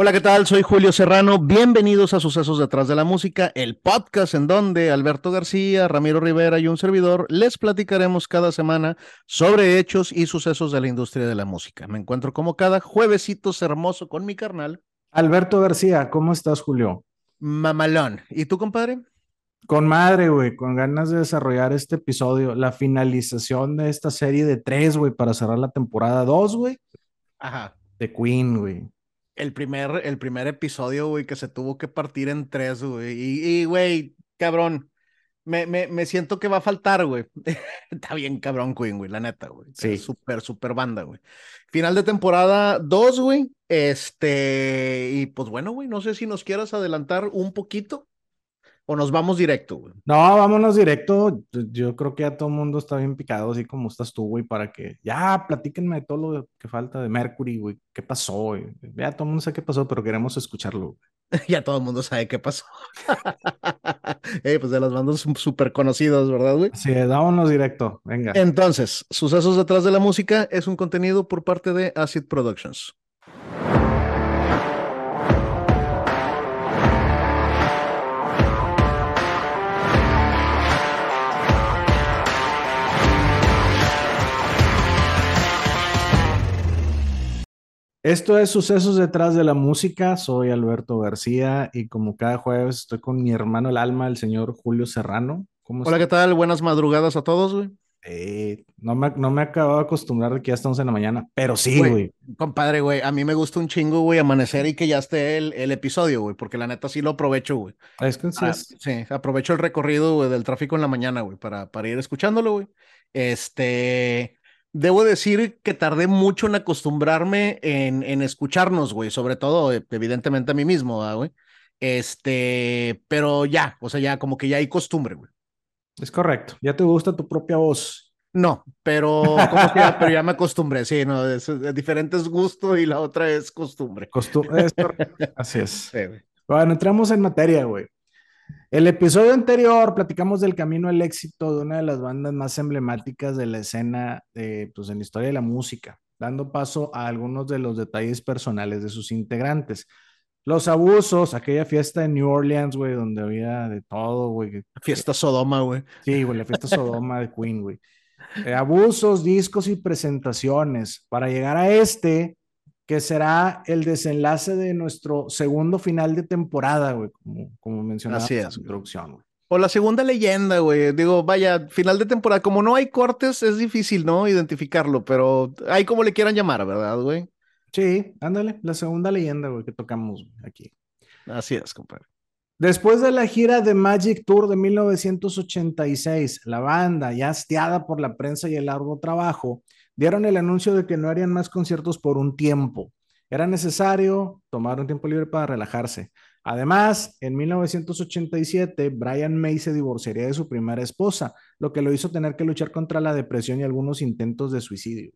Hola, ¿qué tal? Soy Julio Serrano. Bienvenidos a Sucesos detrás de la música, el podcast en donde Alberto García, Ramiro Rivera y un servidor les platicaremos cada semana sobre hechos y sucesos de la industria de la música. Me encuentro como cada juevesito hermoso con mi carnal. Alberto García, ¿cómo estás, Julio? Mamalón. ¿Y tú, compadre? Con madre, güey, con ganas de desarrollar este episodio, la finalización de esta serie de tres, güey, para cerrar la temporada dos, güey. Ajá. De Queen, güey el primer, el primer episodio, güey, que se tuvo que partir en tres, güey. Y, güey, cabrón, me, me, me, siento que va a faltar, güey. Está bien, cabrón, Queen, güey, la neta, güey. Sí. Súper, súper banda, güey. Final de temporada dos, güey. Este, y pues bueno, güey, no sé si nos quieras adelantar un poquito ¿O nos vamos directo, güey? No, vámonos directo. Yo creo que ya todo el mundo está bien picado, así como estás tú, güey, para que ya platíquenme de todo lo que falta de Mercury, güey. ¿Qué pasó? Güey? Ya todo el mundo sabe qué pasó, pero queremos escucharlo. ya todo el mundo sabe qué pasó. pues de las bandas súper conocidas, ¿verdad, güey? Sí, vámonos directo. Venga. Entonces, Sucesos detrás de la música es un contenido por parte de Acid Productions. Esto es Sucesos detrás de la música. Soy Alberto García y como cada jueves estoy con mi hermano el alma, el señor Julio Serrano. ¿Cómo Hola, ¿qué tal? Buenas madrugadas a todos, güey. Eh, no, me, no me acabo de acostumbrar de que ya estamos en la mañana, pero sí, güey. Compadre, güey, a mí me gusta un chingo, güey, amanecer y que ya esté el, el episodio, güey, porque la neta sí lo aprovecho, güey. Es que sí, ah, sí, aprovecho el recorrido, del tráfico en la mañana, güey, para, para ir escuchándolo, güey. Este, Debo decir que tardé mucho en acostumbrarme en, en escucharnos, güey, sobre todo, eh, evidentemente a mí mismo, güey. Este, pero ya, o sea, ya como que ya hay costumbre, güey. Es correcto, ya te gusta tu propia voz. No, pero, como que ya, pero ya me acostumbré, sí, no, es, diferente es gusto y la otra es costumbre. Costumbre, así es. bueno, entramos en materia, güey. El episodio anterior platicamos del camino al éxito de una de las bandas más emblemáticas de la escena, pues, en la historia de la música, dando paso a algunos de los detalles personales de sus integrantes. Los abusos, aquella fiesta en New Orleans, güey, donde había de todo, güey. Fiesta Sodoma, güey. Sí, güey, la fiesta Sodoma de Queen, güey. Eh, abusos, discos y presentaciones. Para llegar a este, que será el desenlace de nuestro segundo final de temporada, güey, como, como mencionaba en la introducción, güey. O la segunda leyenda, güey. Digo, vaya, final de temporada. Como no hay cortes, es difícil, ¿no? Identificarlo, pero hay como le quieran llamar, ¿verdad, güey? Sí, ándale, la segunda leyenda, güey, que tocamos aquí. Así es, compadre. Después de la gira de Magic Tour de 1986, la banda, ya hastiada por la prensa y el largo trabajo, dieron el anuncio de que no harían más conciertos por un tiempo. Era necesario tomar un tiempo libre para relajarse. Además, en 1987, Brian May se divorciaría de su primera esposa, lo que lo hizo tener que luchar contra la depresión y algunos intentos de suicidio.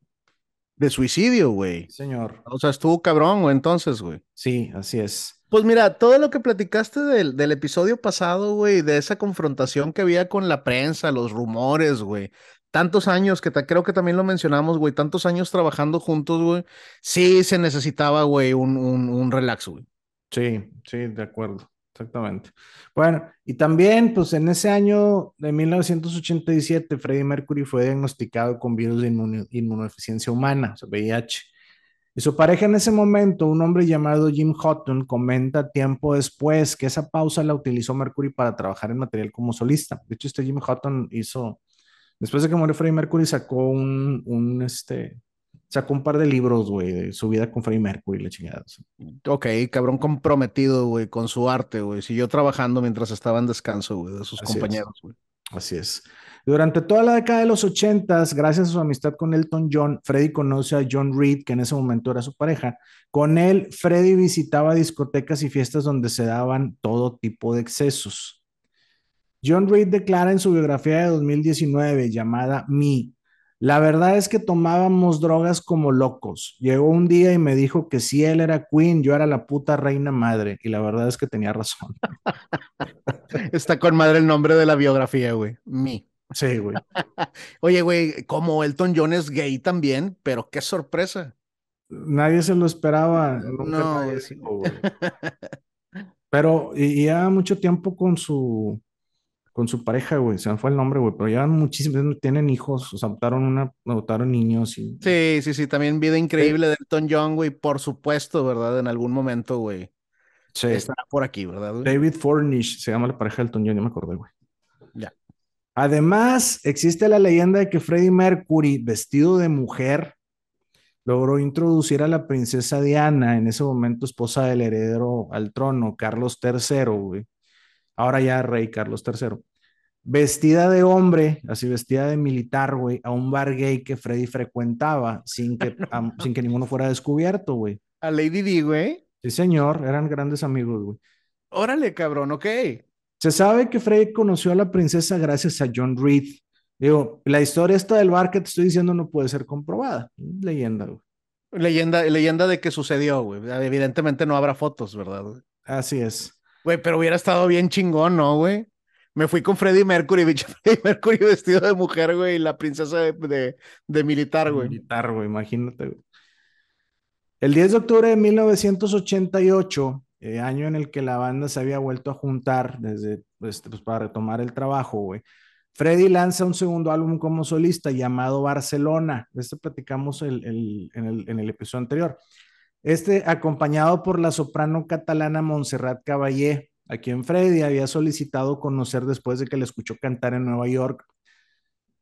De suicidio, güey. Señor. O sea, estuvo cabrón, güey, entonces, güey. Sí, así es. Pues mira, todo lo que platicaste del, del episodio pasado, güey, de esa confrontación que había con la prensa, los rumores, güey, tantos años, que creo que también lo mencionamos, güey, tantos años trabajando juntos, güey, sí se necesitaba, güey, un, un, un relax, güey. Sí, sí, de acuerdo, exactamente. Bueno, y también, pues en ese año de 1987, Freddie Mercury fue diagnosticado con virus de inmunodeficiencia humana, o sea, VIH. Y su pareja en ese momento, un hombre llamado Jim Houghton, comenta tiempo después que esa pausa la utilizó Mercury para trabajar en material como solista. De hecho, este Jim Houghton hizo Después de que murió Freddie Mercury, sacó un, un este, sacó un par de libros, güey, de su vida con Freddie Mercury, la chingada. Ok, cabrón comprometido, güey, con su arte, güey. Siguió trabajando mientras estaba en descanso, güey, de sus compañeros, güey. Así es. Durante toda la década de los ochentas, gracias a su amistad con Elton John, Freddie conoce a John Reed, que en ese momento era su pareja. Con él, Freddie visitaba discotecas y fiestas donde se daban todo tipo de excesos. John Reed declara en su biografía de 2019 llamada Me, la verdad es que tomábamos drogas como locos. Llegó un día y me dijo que si él era Queen, yo era la puta reina madre. Y la verdad es que tenía razón. Está con madre el nombre de la biografía, güey. Me. Sí, güey. Oye, güey, como Elton John es gay también, pero qué sorpresa. nadie se lo esperaba. Nunca No, güey. Pero, y, y ya mucho tiempo con su, con su pareja, güey. Se me fue el nombre, güey. Pero ya muchísimos, tienen hijos, o sea, adoptaron una, adoptaron niños y. Sí, sí, sí, también vida increíble de Elton John, güey, por supuesto, ¿verdad? En algún momento, güey. Sí. Estará por aquí, ¿verdad, güey? David Fornish se llama la pareja de Elton John, ya me acordé, güey. Ya. Además, existe la leyenda de que Freddie Mercury, vestido de mujer, logró introducir a la princesa Diana, en ese momento esposa del heredero al trono, Carlos III, güey. Ahora ya rey Carlos III. Vestida de hombre, así vestida de militar, güey, a un bar gay que Freddie frecuentaba sin que, sin que ninguno fuera descubierto, güey. A Lady D, güey. Sí, señor, eran grandes amigos, güey. Órale, cabrón, ok. Se sabe que Freddie conoció a la princesa gracias a John Reed. Digo, la historia esta del bar que te estoy diciendo no puede ser comprobada. Leyenda, güey. Leyenda, leyenda de que sucedió, güey. Evidentemente no habrá fotos, ¿verdad? Así es. Güey, pero hubiera estado bien chingón, ¿no, güey? Me fui con Freddie Mercury, bicho. Freddie Mercury vestido de mujer, güey, y la princesa de, de, militar, güey. Militar, güey, imagínate, güey. El 10 de octubre de 1988, eh, año en el que la banda se había vuelto a juntar desde, este, pues, para retomar el trabajo, güey. Freddy lanza un segundo álbum como solista llamado Barcelona. De este platicamos el- el- en, el, en el episodio anterior. Este acompañado por la soprano catalana Montserrat Caballé, a quien Freddy había solicitado conocer después de que le escuchó cantar en Nueva York.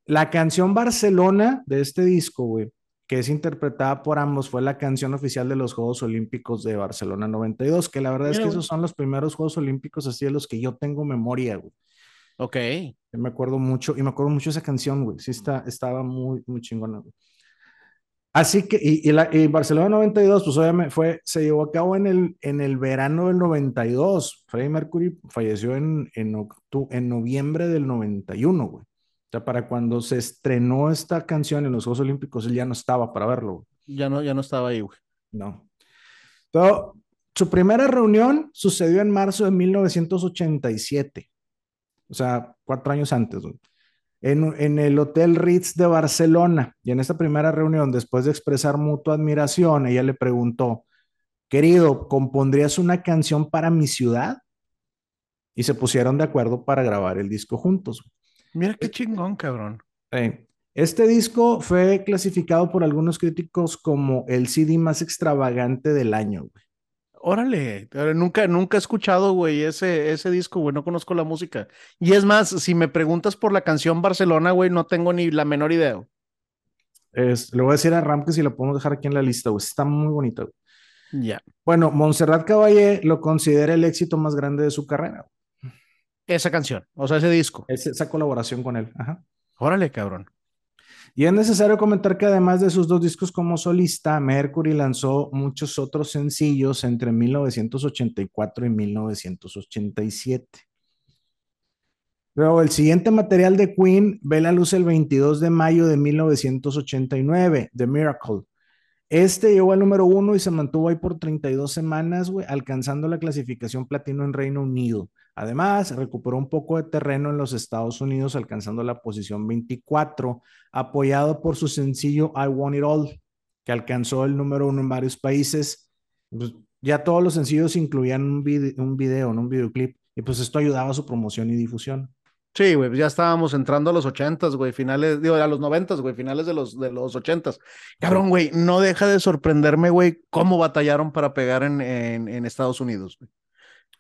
La canción Barcelona de este disco, güey, que es interpretada por ambos, fue la canción oficial de los Juegos Olímpicos de Barcelona 92, que la verdad es que güey. esos son los primeros Juegos Olímpicos así de los que yo tengo memoria, güey. Ok. Yo me acuerdo mucho, y me acuerdo mucho esa canción, güey. Sí, está, estaba muy, muy chingona, güey. Así que, y, y la, y Barcelona 92, pues obviamente fue, se llevó a cabo en el, en el verano del 92. Freddie Mercury falleció en, en, octu- en noviembre del 91, güey. O sea, para cuando se estrenó esta canción en los Juegos Olímpicos, él ya no estaba para verlo, güey. Ya no, ya no estaba ahí, güey. No. Pero, su primera reunión sucedió en marzo de 1987. O sea, cuatro años antes, güey. En, en el Hotel Ritz de Barcelona. Y en esta primera reunión, después de expresar mutua admiración, ella le preguntó, querido, ¿compondrías una canción para mi ciudad? Y se pusieron de acuerdo para grabar el disco juntos. Mira qué chingón, cabrón. Eh, Este disco fue clasificado por algunos críticos como el CD más extravagante del año, güey. Órale, nunca, nunca he escuchado, güey, ese, ese disco, güey, no conozco la música. Y es más, si me preguntas por la canción Barcelona, güey, no tengo ni la menor idea. Es- le voy a decir a Ram que si lo podemos dejar aquí en la lista, güey. Está muy bonito. güey. Ya. Bueno, Montserrat Caballé lo considera el éxito más grande de su carrera. Esa canción, o sea, ese disco. Es esa colaboración con él. Ajá. Órale, cabrón. Y es necesario comentar que además de sus dos discos como solista, Mercury lanzó muchos otros sencillos entre 1984 y 1987. Luego, el siguiente material de Queen ve la luz el 22 de mayo de 1989, The Miracle. Este llegó al número uno y se mantuvo ahí por 32 semanas, güey, alcanzando la clasificación platino en Reino Unido. Además, recuperó un poco de terreno en los Estados Unidos, alcanzando la posición 24, apoyado por su sencillo I Want It All, que alcanzó el número uno en varios países. Pues, ya todos los sencillos incluían un, vide- un video, ¿no? un videoclip, y pues esto ayudaba a su promoción y difusión. Sí, güey, ya estábamos entrando a los ochentas, güey, finales, digo, a los noventas, güey, finales de los, de los ochentas. Cabrón, güey, no deja de sorprenderme, güey, cómo batallaron para pegar en, en, en Estados Unidos. güey.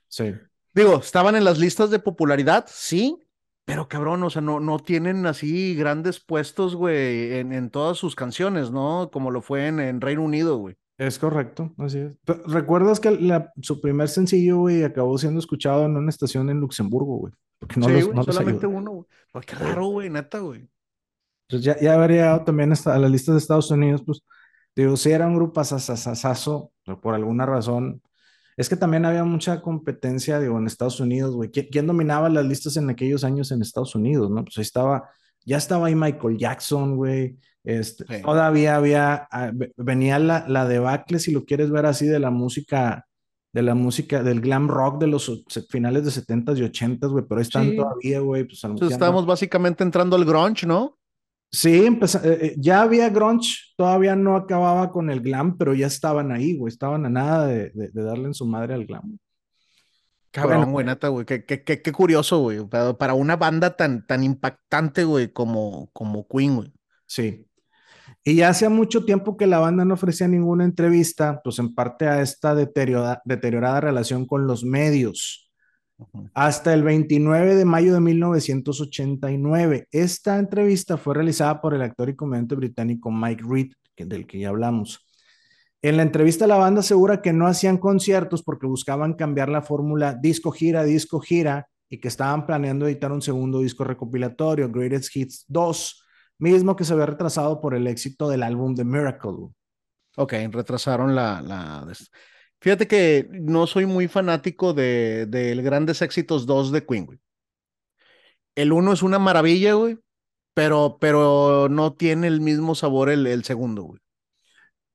Sí. Digo, estaban en las listas de popularidad, sí, pero cabrón, o sea, no, no tienen así grandes puestos, güey, en, en todas sus canciones, ¿no? Como lo fue en, en Reino Unido, güey. Es correcto, así es. ¿Recuerdas que la- su primer sencillo, güey, acabó siendo escuchado en una estación en Luxemburgo, güey? Porque no sí, los, güey, no los solamente uno, güey. Pues qué raro, güey, neta, güey. Entonces ya, ya habría llegado también a las listas de Estados Unidos, pues, digo, sí era un grupo asasasazo, por alguna razón. Es que también había mucha competencia, digo, en Estados Unidos, güey. ¿Quién, quién dominaba las listas en aquellos años en Estados Unidos, no? Pues ahí estaba, ya estaba ahí Michael Jackson, güey. Este, Sí. Todavía había, ah, ve- venía la, la debacle, si lo quieres ver así, de la música, de la música, del glam rock de los finales de 70s y 80s, güey, pero ahí están Sí. todavía, güey. Pues, Entonces estábamos básicamente entrando al grunge, ¿no? Sí, eh, eh, ya había grunge, todavía no acababa con el glam, pero ya estaban ahí, güey, estaban a nada de, darle en su madre al glam. Cabrón, güey, neta, güey, qué, qué, qué, curioso, güey, para, una banda tan, tan impactante, güey, como, como Queen, güey. Sí. Y ya hacía mucho tiempo que la banda no ofrecía ninguna entrevista, pues en parte a esta deteriorada relación con los medios hasta el 29 de mayo de 1989. Esta entrevista fue realizada por el actor y comediante británico Mike Reed, del que ya hablamos. En la entrevista la banda asegura que no hacían conciertos porque buscaban cambiar la fórmula disco gira, disco gira y que estaban planeando editar un segundo disco recopilatorio, Greatest Hits 2, mismo que se había retrasado por el éxito del álbum The Miracle. Ok, retrasaron la, la, Fíjate que no soy muy fanático de, del Grandes Éxitos 2 de Queen. El 1 es una maravilla, güey, pero, pero no tiene el mismo sabor el, el segundo, güey.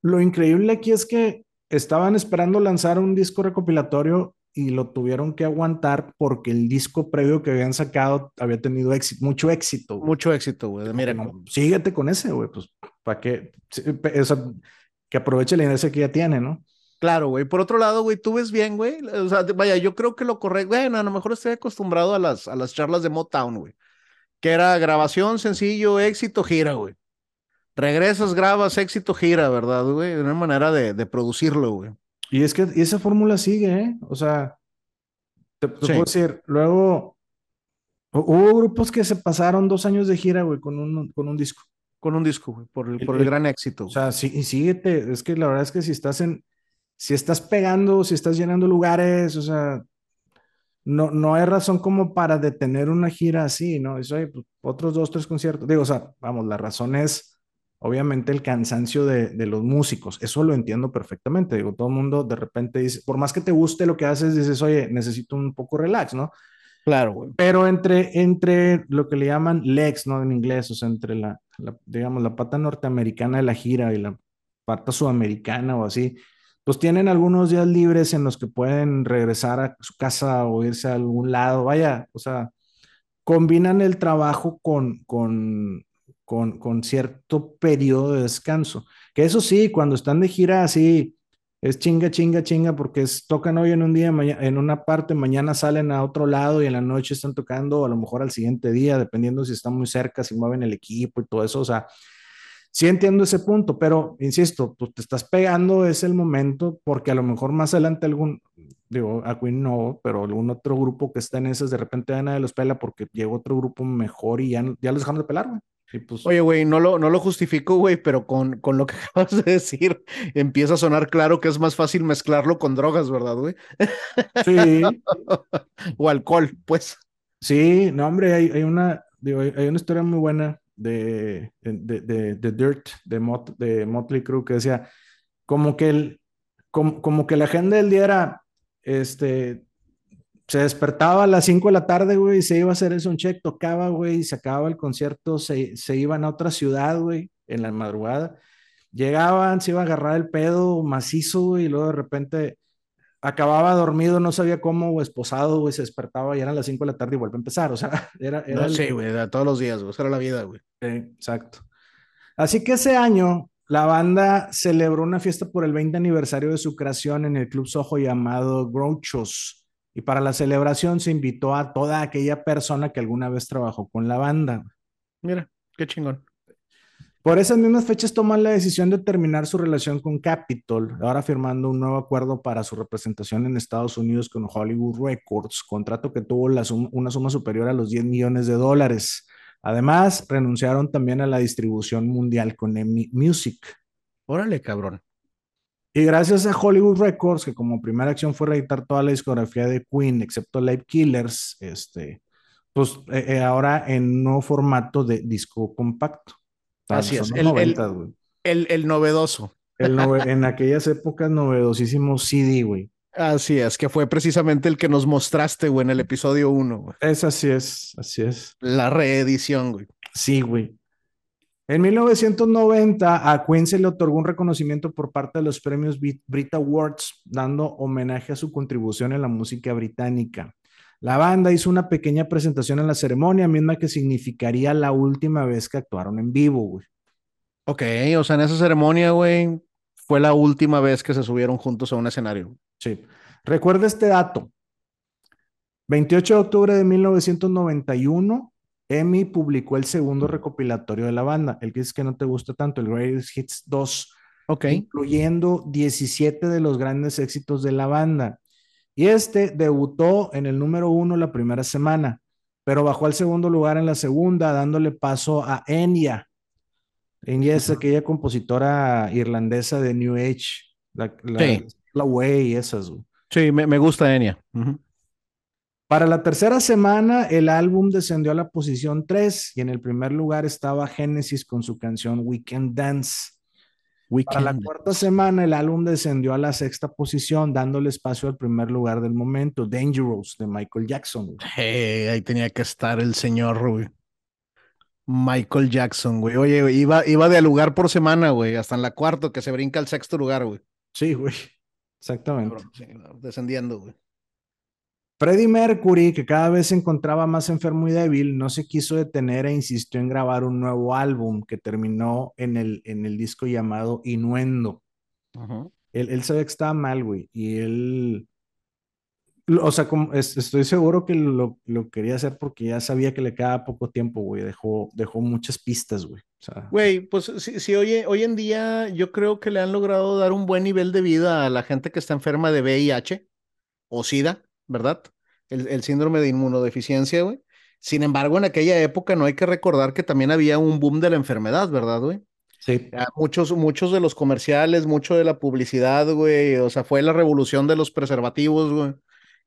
Lo increíble aquí es que estaban esperando lanzar un disco recopilatorio y lo tuvieron que aguantar porque el disco previo que habían sacado había tenido éxito, mucho éxito. Mucho éxito, güey. Mira, síguete con ese, güey, pues para que, que aproveche la inercia que ya tiene, ¿no? Claro, güey. Por otro lado, güey, tú ves bien, güey. O sea, vaya, yo creo que lo correcto, bueno, a lo mejor estoy acostumbrado a las, a las charlas de Motown, güey. Que era grabación, sencillo, éxito, gira, güey. Regresas, grabas, éxito, gira, ¿verdad, güey? De una manera de, de producirlo, güey. Y es que esa fórmula sigue, ¿eh? O sea, te, puedo decir, luego hubo grupos que se pasaron dos años de gira, güey, con un, con un disco. Con un disco, güey, por el, por el, gran éxito. O sea, sí, y síguete, es que la verdad es que si estás en, si estás pegando, si estás llenando lugares, o sea, no, no hay razón como para detener una gira así, ¿no? Eso hay pues, otros dos, tres conciertos. Digo, o sea, vamos, la razón es obviamente el cansancio de, de, los músicos. Eso lo entiendo perfectamente. Digo, todo el mundo de repente dice, por más que te guste lo que haces, dices, oye, necesito un poco relax, ¿no? Claro, güey. Pero entre, entre lo que le llaman legs, ¿no? En inglés, o sea, entre la, la, digamos, la pata norteamericana de la gira y la pata sudamericana o así, pues tienen algunos días libres en los que pueden regresar a su casa o irse a algún lado, vaya, o sea, combinan el trabajo con, con, con, con cierto periodo de descanso. Que eso sí, cuando están de gira así, es chinga, chinga, chinga, porque es, tocan hoy en un día, en una parte, mañana salen a otro lado y en la noche están tocando, a lo mejor al siguiente día, dependiendo si están muy cerca, si mueven el equipo y todo eso, o sea, Sí entiendo ese punto, pero insisto, tú te estás pegando, es el momento, porque a lo mejor más adelante algún, digo, a Queen no, pero algún otro grupo que está en esas, de repente ya nadie los pela porque llegó otro grupo mejor y ya, ya los dejaron de pelar, güey. Pues... Oye, güey, no lo, no lo justifico, güey, pero con, con lo que acabas de decir, empieza a sonar claro que es más fácil mezclarlo con drogas, ¿verdad, güey? Sí. o alcohol, pues. Sí, no, hombre, hay, hay una, digo, hay una historia muy buena de, de, de, Dirt, de, de Motley Crue, que decía, como que, el, como, como, que la agenda del día era, este, se despertaba a las 5 de la tarde, güey, y se iba a hacer eso un check, tocaba, güey, se acababa el concierto, se, se iban a otra ciudad, güey, en la madrugada. Llegaban, se iba a agarrar el pedo macizo, güey, y luego de repente acababa dormido, no sabía cómo, o esposado, güey, se despertaba y eran las 5 de la tarde y vuelve a empezar. O sea, era. era sí, güey, todos los días, güey, era la vida, güey. exacto. Así que ese año, la banda celebró una fiesta por el 20 aniversario de su creación en el Club Soho llamado Grouchos. Y para la celebración se invitó a toda aquella persona que alguna vez trabajó con la banda. Mira, qué chingón. Por esas mismas fechas toman la decisión de terminar su relación con Capitol, ahora firmando un nuevo acuerdo para su representación en Estados Unidos con Hollywood Records, contrato que tuvo una suma superior a los 10 millones de dólares. Además, renunciaron también a la distribución mundial con EMI Music. Órale, cabrón. Y gracias a Hollywood Records, que como primera acción fue reeditar toda la discografía de Queen, excepto Live Killers, este, pues eh, eh, ahora en nuevo formato de disco compacto. Así es, el, el, novedoso. en aquellas épocas, novedosísimo CD, güey. Así es, que fue precisamente el que nos mostraste, güey, en el episodio 1, güey. Es así es, así es. La reedición, güey. Sí, güey. En 1990 a Queen se le otorgó un reconocimiento por parte de los premios Brit Awards, dando homenaje a su contribución en la música británica. La banda hizo una pequeña presentación en la ceremonia, misma que significaría la última vez que actuaron en vivo, güey. Ok, o sea, en esa ceremonia, güey, fue la última vez que se subieron juntos a un escenario. Sí. Recuerda este dato. 28 de octubre de 1991, EMI publicó el segundo recopilatorio de la banda, el que es que no te gusta tanto, el Greatest Hits 2, Ok. incluyendo 17 de los grandes éxitos de la banda. Y este debutó en el número uno la primera semana, pero bajó al segundo lugar en la segunda, dándole paso a Enya. Enya es aquella compositora irlandesa de New Age, la, la, Sí. la Way y esas. Sí, me, me gusta Enya. Ujú. Para la tercera semana, el álbum descendió a la posición 3 y en el primer lugar estaba Genesis con su canción Weekend Dance. Para la Weekend. cuarta semana, el álbum descendió a la sexta posición, dándole espacio al primer lugar del momento, Dangerous, de Michael Jackson. Hey, ahí tenía que estar el señor. Michael Jackson, güey. Oye, iba, iba de lugar por semana, güey, hasta en la cuarta, que se brinca al sexto lugar, güey. Sí, güey. Exactamente. Sí, descendiendo, güey. Freddie Mercury, que cada vez se encontraba más enfermo y débil, no se quiso detener e insistió en grabar un nuevo álbum que terminó en el, en el disco llamado Innuendo. Ujú. Él, él sabía que estaba mal, güey, y él, o sea, como, es- estoy seguro que lo, lo quería hacer porque ya sabía que le quedaba poco tiempo, güey, dejó, dejó muchas pistas, güey. O sea, Güey, pues sí, sí, oye, hoy en día yo creo que le han logrado dar un buen nivel de vida a la gente que está enferma de VIH o SIDA, ¿verdad? El, el síndrome de inmunodeficiencia, güey. Sin embargo, en aquella época no hay que recordar que también había un boom de la enfermedad, ¿verdad, güey? sí, Muchos, muchos de los comerciales, mucho de la publicidad, güey, o sea, fue la revolución de los preservativos, güey.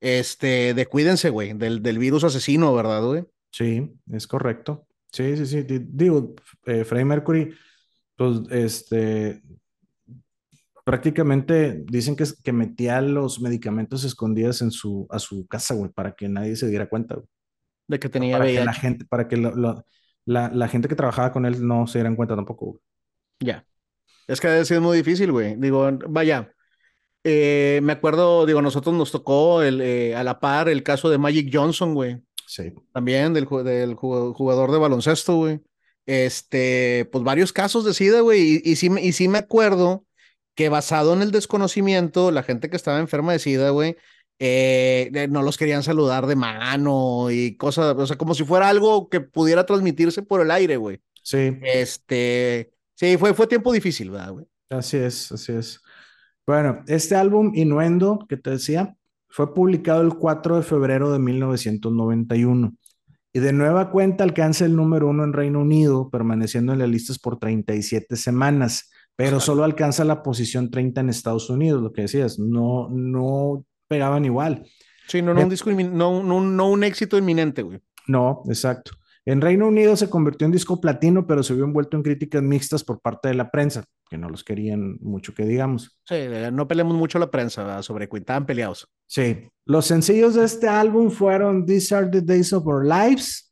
Este, de cuídense, güey, del, del virus asesino, ¿verdad, güey? sí, es correcto. Sí, sí, sí. di- Digo, eh, Freddie Mercury, pues, este, prácticamente dicen que, es- que metía los medicamentos escondidas en su, a su casa, güey, para que nadie se diera cuenta, güey. De que tenía Para que la gente, para que lo- lo- la, la gente que trabajaba con él no se dieran cuenta tampoco, güey. Ya. Es que ha sido muy difícil, güey. Digo, vaya. eh, me acuerdo, digo, nosotros nos tocó el, eh, a la par el caso de Magic Johnson, güey. Sí, También del, del ju- jugador de baloncesto, güey. Este, pues varios casos de SIDA, güey. Y, y sí, me- y sí me acuerdo que basado en el desconocimiento, la gente que estaba enferma de SIDA, güey, eh, eh, no los querían saludar de mano y cosas, o sea, como si fuera algo que pudiera transmitirse por el aire, güey. sí, Este, sí, fue, fue tiempo difícil, ¿verdad, güey? así es, así es. Bueno, este álbum, Innuendo, que te decía, fue publicado el 4 de febrero de 1991 y de nueva cuenta alcanza el número uno en Reino Unido, permaneciendo en las listas por 37 semanas, pero solo alcanza la posición 30 en Estados Unidos, lo que decías, no, no pegaban igual. Sí, no, no, un disco no, no, no un éxito inminente, güey. No, exacto. En Reino Unido se convirtió en disco platino, pero se vio envuelto en críticas mixtas por parte de la prensa, que no los querían mucho que digamos. Sí, eh, no peleamos mucho la prensa ¿verdad? sobre Queen, estaban peleados. Sí, los sencillos de este álbum fueron These Are the Days of Our Lives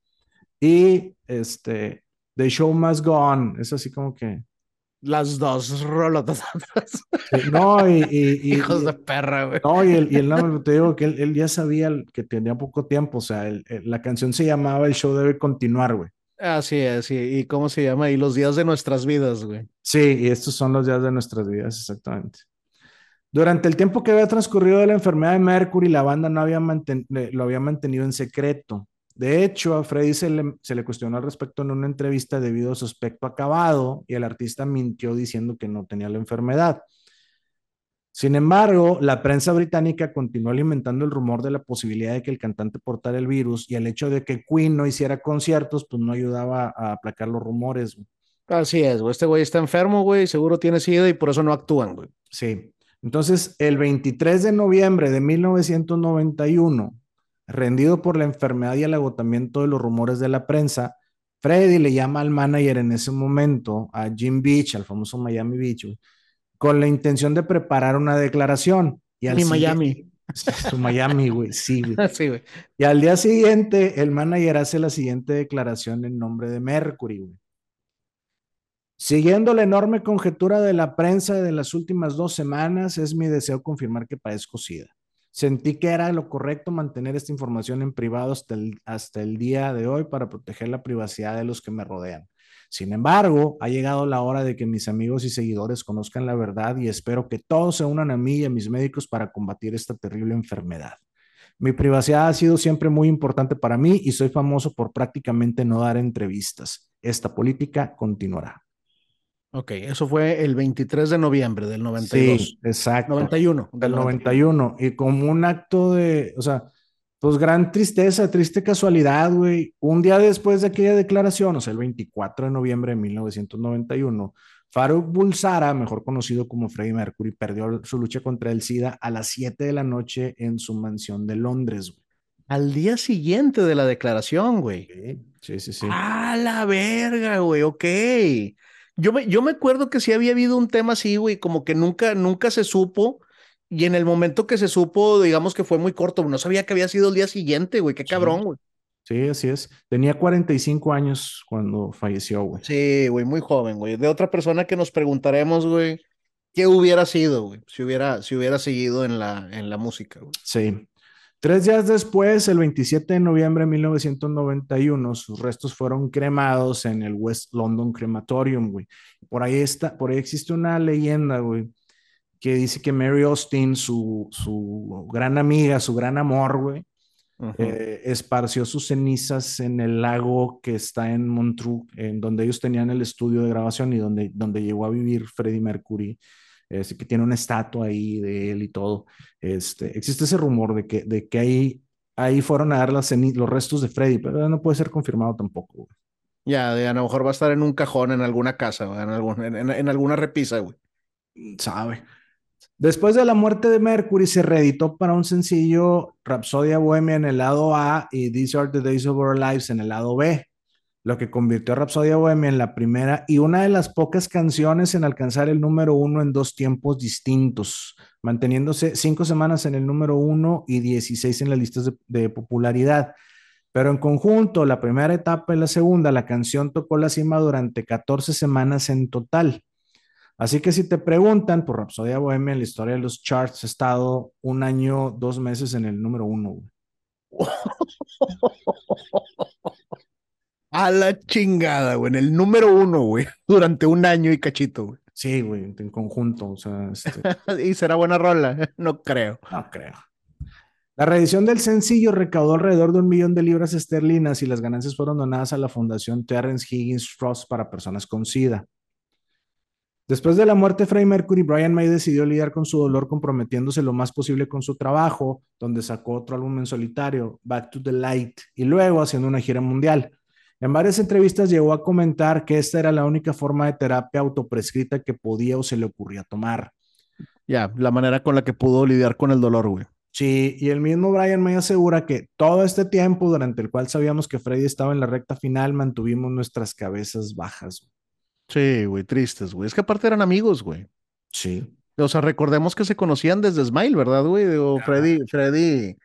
y este The Show Must Go On. Es así como que. Las dos rolotas. sí, no, y, y- y- Hijos de perra, güey. no, y el, y te digo que él, él ya sabía que tenía poco tiempo. O sea, la canción se llamaba El show debe continuar, güey. Así es, sí. ¿Y cómo se llama? Y los días de nuestras vidas, güey. Sí, y estos son los días de nuestras vidas, exactamente. Durante el tiempo que había transcurrido de la enfermedad de Mercury, la banda no había eh, lo había mantenido en secreto. De hecho, a Freddy se le, se le cuestionó al respecto en una entrevista debido a su aspecto acabado y el artista mintió diciendo que no tenía la enfermedad. Sin embargo, la prensa británica continuó alimentando el rumor de la posibilidad de que el cantante portara el virus y el hecho de que Queen no hiciera conciertos, pues no ayudaba a aplacar los rumores. güey. Así es, güey. Este güey está enfermo, güey. Seguro tiene SIDA y por eso no actúan, güey. Sí. Entonces, el 23 de noviembre de 1991, rendido por la enfermedad y el agotamiento de los rumores de la prensa, Freddy le llama al manager en ese momento, a Jim Beach, al famoso Miami Beach, con la intención de preparar una declaración. Y al Mi Miami. Su Miami, güey, sí, güey. Sí, güey. Y al día siguiente, el manager hace la siguiente declaración en nombre de Mercury, güey. Siguiendo la enorme conjetura de la prensa de las últimas dos semanas, es mi deseo confirmar que padezco SIDA. Sentí que era lo correcto mantener esta información en privado hasta el, hasta el día de hoy para proteger la privacidad de los que me rodean. Sin embargo, ha llegado la hora de que mis amigos y seguidores conozcan la verdad y espero que todos se unan a mí y a mis médicos para combatir esta terrible enfermedad. Mi privacidad ha sido siempre muy importante para mí y soy famoso por prácticamente no dar entrevistas. Esta política continuará. Ok, eso fue el 23 de noviembre del 92. Sí, exacto. 91. Del 91. Y como un acto de, o sea, pues gran tristeza, triste casualidad, güey. Un día después de aquella declaración, o sea, el 24 de noviembre de 1991, Farouk Bulsara, mejor conocido como Freddie Mercury, perdió su lucha contra el SIDA a las 7 de la noche en su mansión de Londres, güey. Al día siguiente de la declaración, güey. Sí, sí, sí. A la verga, güey, ok. Yo me, yo me acuerdo que sí había habido un tema así, güey, como que nunca, nunca se supo. Y en el momento que se supo, digamos que fue muy corto, no sabía que había sido el día siguiente, güey, qué cabrón, güey. Sí, así es. Tenía 45 años cuando falleció, güey. Sí, güey, muy joven, güey. De otra persona que nos preguntaremos, güey, qué hubiera sido, güey, si hubiera, si hubiera seguido en la, en la música, güey. Sí. Tres días después, el 27 de noviembre de 1991, sus restos fueron cremados en el West London Crematorium, güey. Por ahí está, por ahí existe una leyenda, güey, que dice que Mary Austin, su, su gran amiga, su gran amor, güey, eh, esparció sus cenizas en el lago que está en Montreux, en donde ellos tenían el estudio de grabación y donde, donde llegó a vivir Freddie Mercury que tiene una estatua ahí de él y todo. Este, existe ese rumor de que, de que ahí, ahí fueron a dar las los restos de Freddy, pero no puede ser confirmado tampoco. Ya, a lo mejor va a estar en un cajón en alguna casa, en, algún, en, alguna repisa, güey. Sabe. Después de la muerte de Mercury, se reeditó para un sencillo Rhapsodia Bohemia en el lado A y These Are the Days of Our Lives en el lado B lo que convirtió a Rhapsodia Bohemia en la primera y una de las pocas canciones en alcanzar el número uno en dos tiempos distintos, manteniéndose cinco semanas en el número uno y 16 en las listas de, popularidad. Pero en conjunto, la primera etapa y la segunda, la canción tocó la cima durante 14 semanas en total. Así que si te preguntan por Rhapsodia Bohemia en la historia de los charts, ha estado un año, dos meses en el número uno. A la chingada, güey. En el número uno, güey. Durante un año y cachito, güey. Sí, güey, en conjunto. O sea, este... y será buena rola. No creo. No creo. La reedición del sencillo recaudó alrededor de un millón de libras esterlinas y las ganancias fueron donadas a la Fundación Terrence Higgins Trust para personas con SIDA. Después de la muerte de Freddie Mercury, Brian May decidió lidiar con su dolor comprometiéndose lo más posible con su trabajo, donde sacó otro álbum en solitario, Back to the Light, y luego haciendo una gira mundial. En varias entrevistas llegó a comentar que esta era la única forma de terapia autoprescrita que podía o se le ocurría tomar. Ya, la manera con la que pudo lidiar con el dolor, güey. Sí, y el mismo Brian me asegura que todo este tiempo durante el cual sabíamos que Freddy estaba en la recta final, mantuvimos nuestras cabezas bajas. Sí, güey, tristes, güey. Es que aparte eran amigos, güey. Sí. O sea, recordemos que se conocían desde Smile, ¿verdad, güey? Freddy, Freddy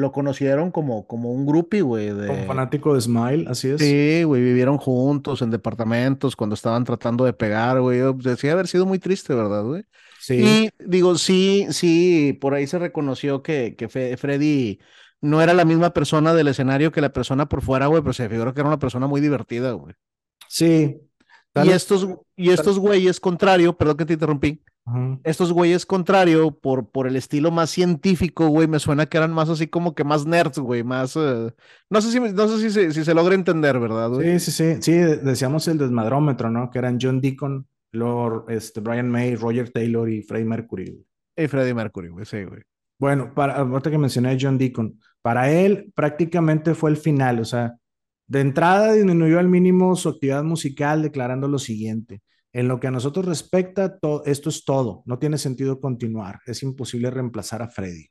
lo conocieron como, como un groupie, güey. De... Como fanático de Smile, así es. Sí, güey, vivieron juntos en departamentos cuando estaban tratando de pegar, güey. Decía haber sido muy triste, ¿verdad, güey? Sí. Y digo, sí, sí, por ahí se reconoció que, que Freddy no era la misma persona del escenario que la persona por fuera, güey, pero se figuró que era una persona muy divertida, güey. Sí. y estos, y estos güeyes, contrario, perdón que te interrumpí, estos güeyes contrario, por, por el estilo más científico, güey, me suena que eran más así como que más nerds, güey, más... Eh, no sé, si, no sé si, si, se logra entender, ¿verdad? Sí, sí, sí. Sí, decíamos el desmadrómetro, ¿no? Que eran John Deacon, Lord, este, Brian May, Roger Taylor y Freddie Mercury. Y Freddie Mercury, güey, sí, güey. Bueno, para, ahorita que mencioné a John Deacon, para él prácticamente fue el final, o sea, de entrada disminuyó al mínimo su actividad musical declarando lo siguiente. En lo que a nosotros respecta, esto es todo. No tiene sentido continuar. Es imposible reemplazar a Freddy.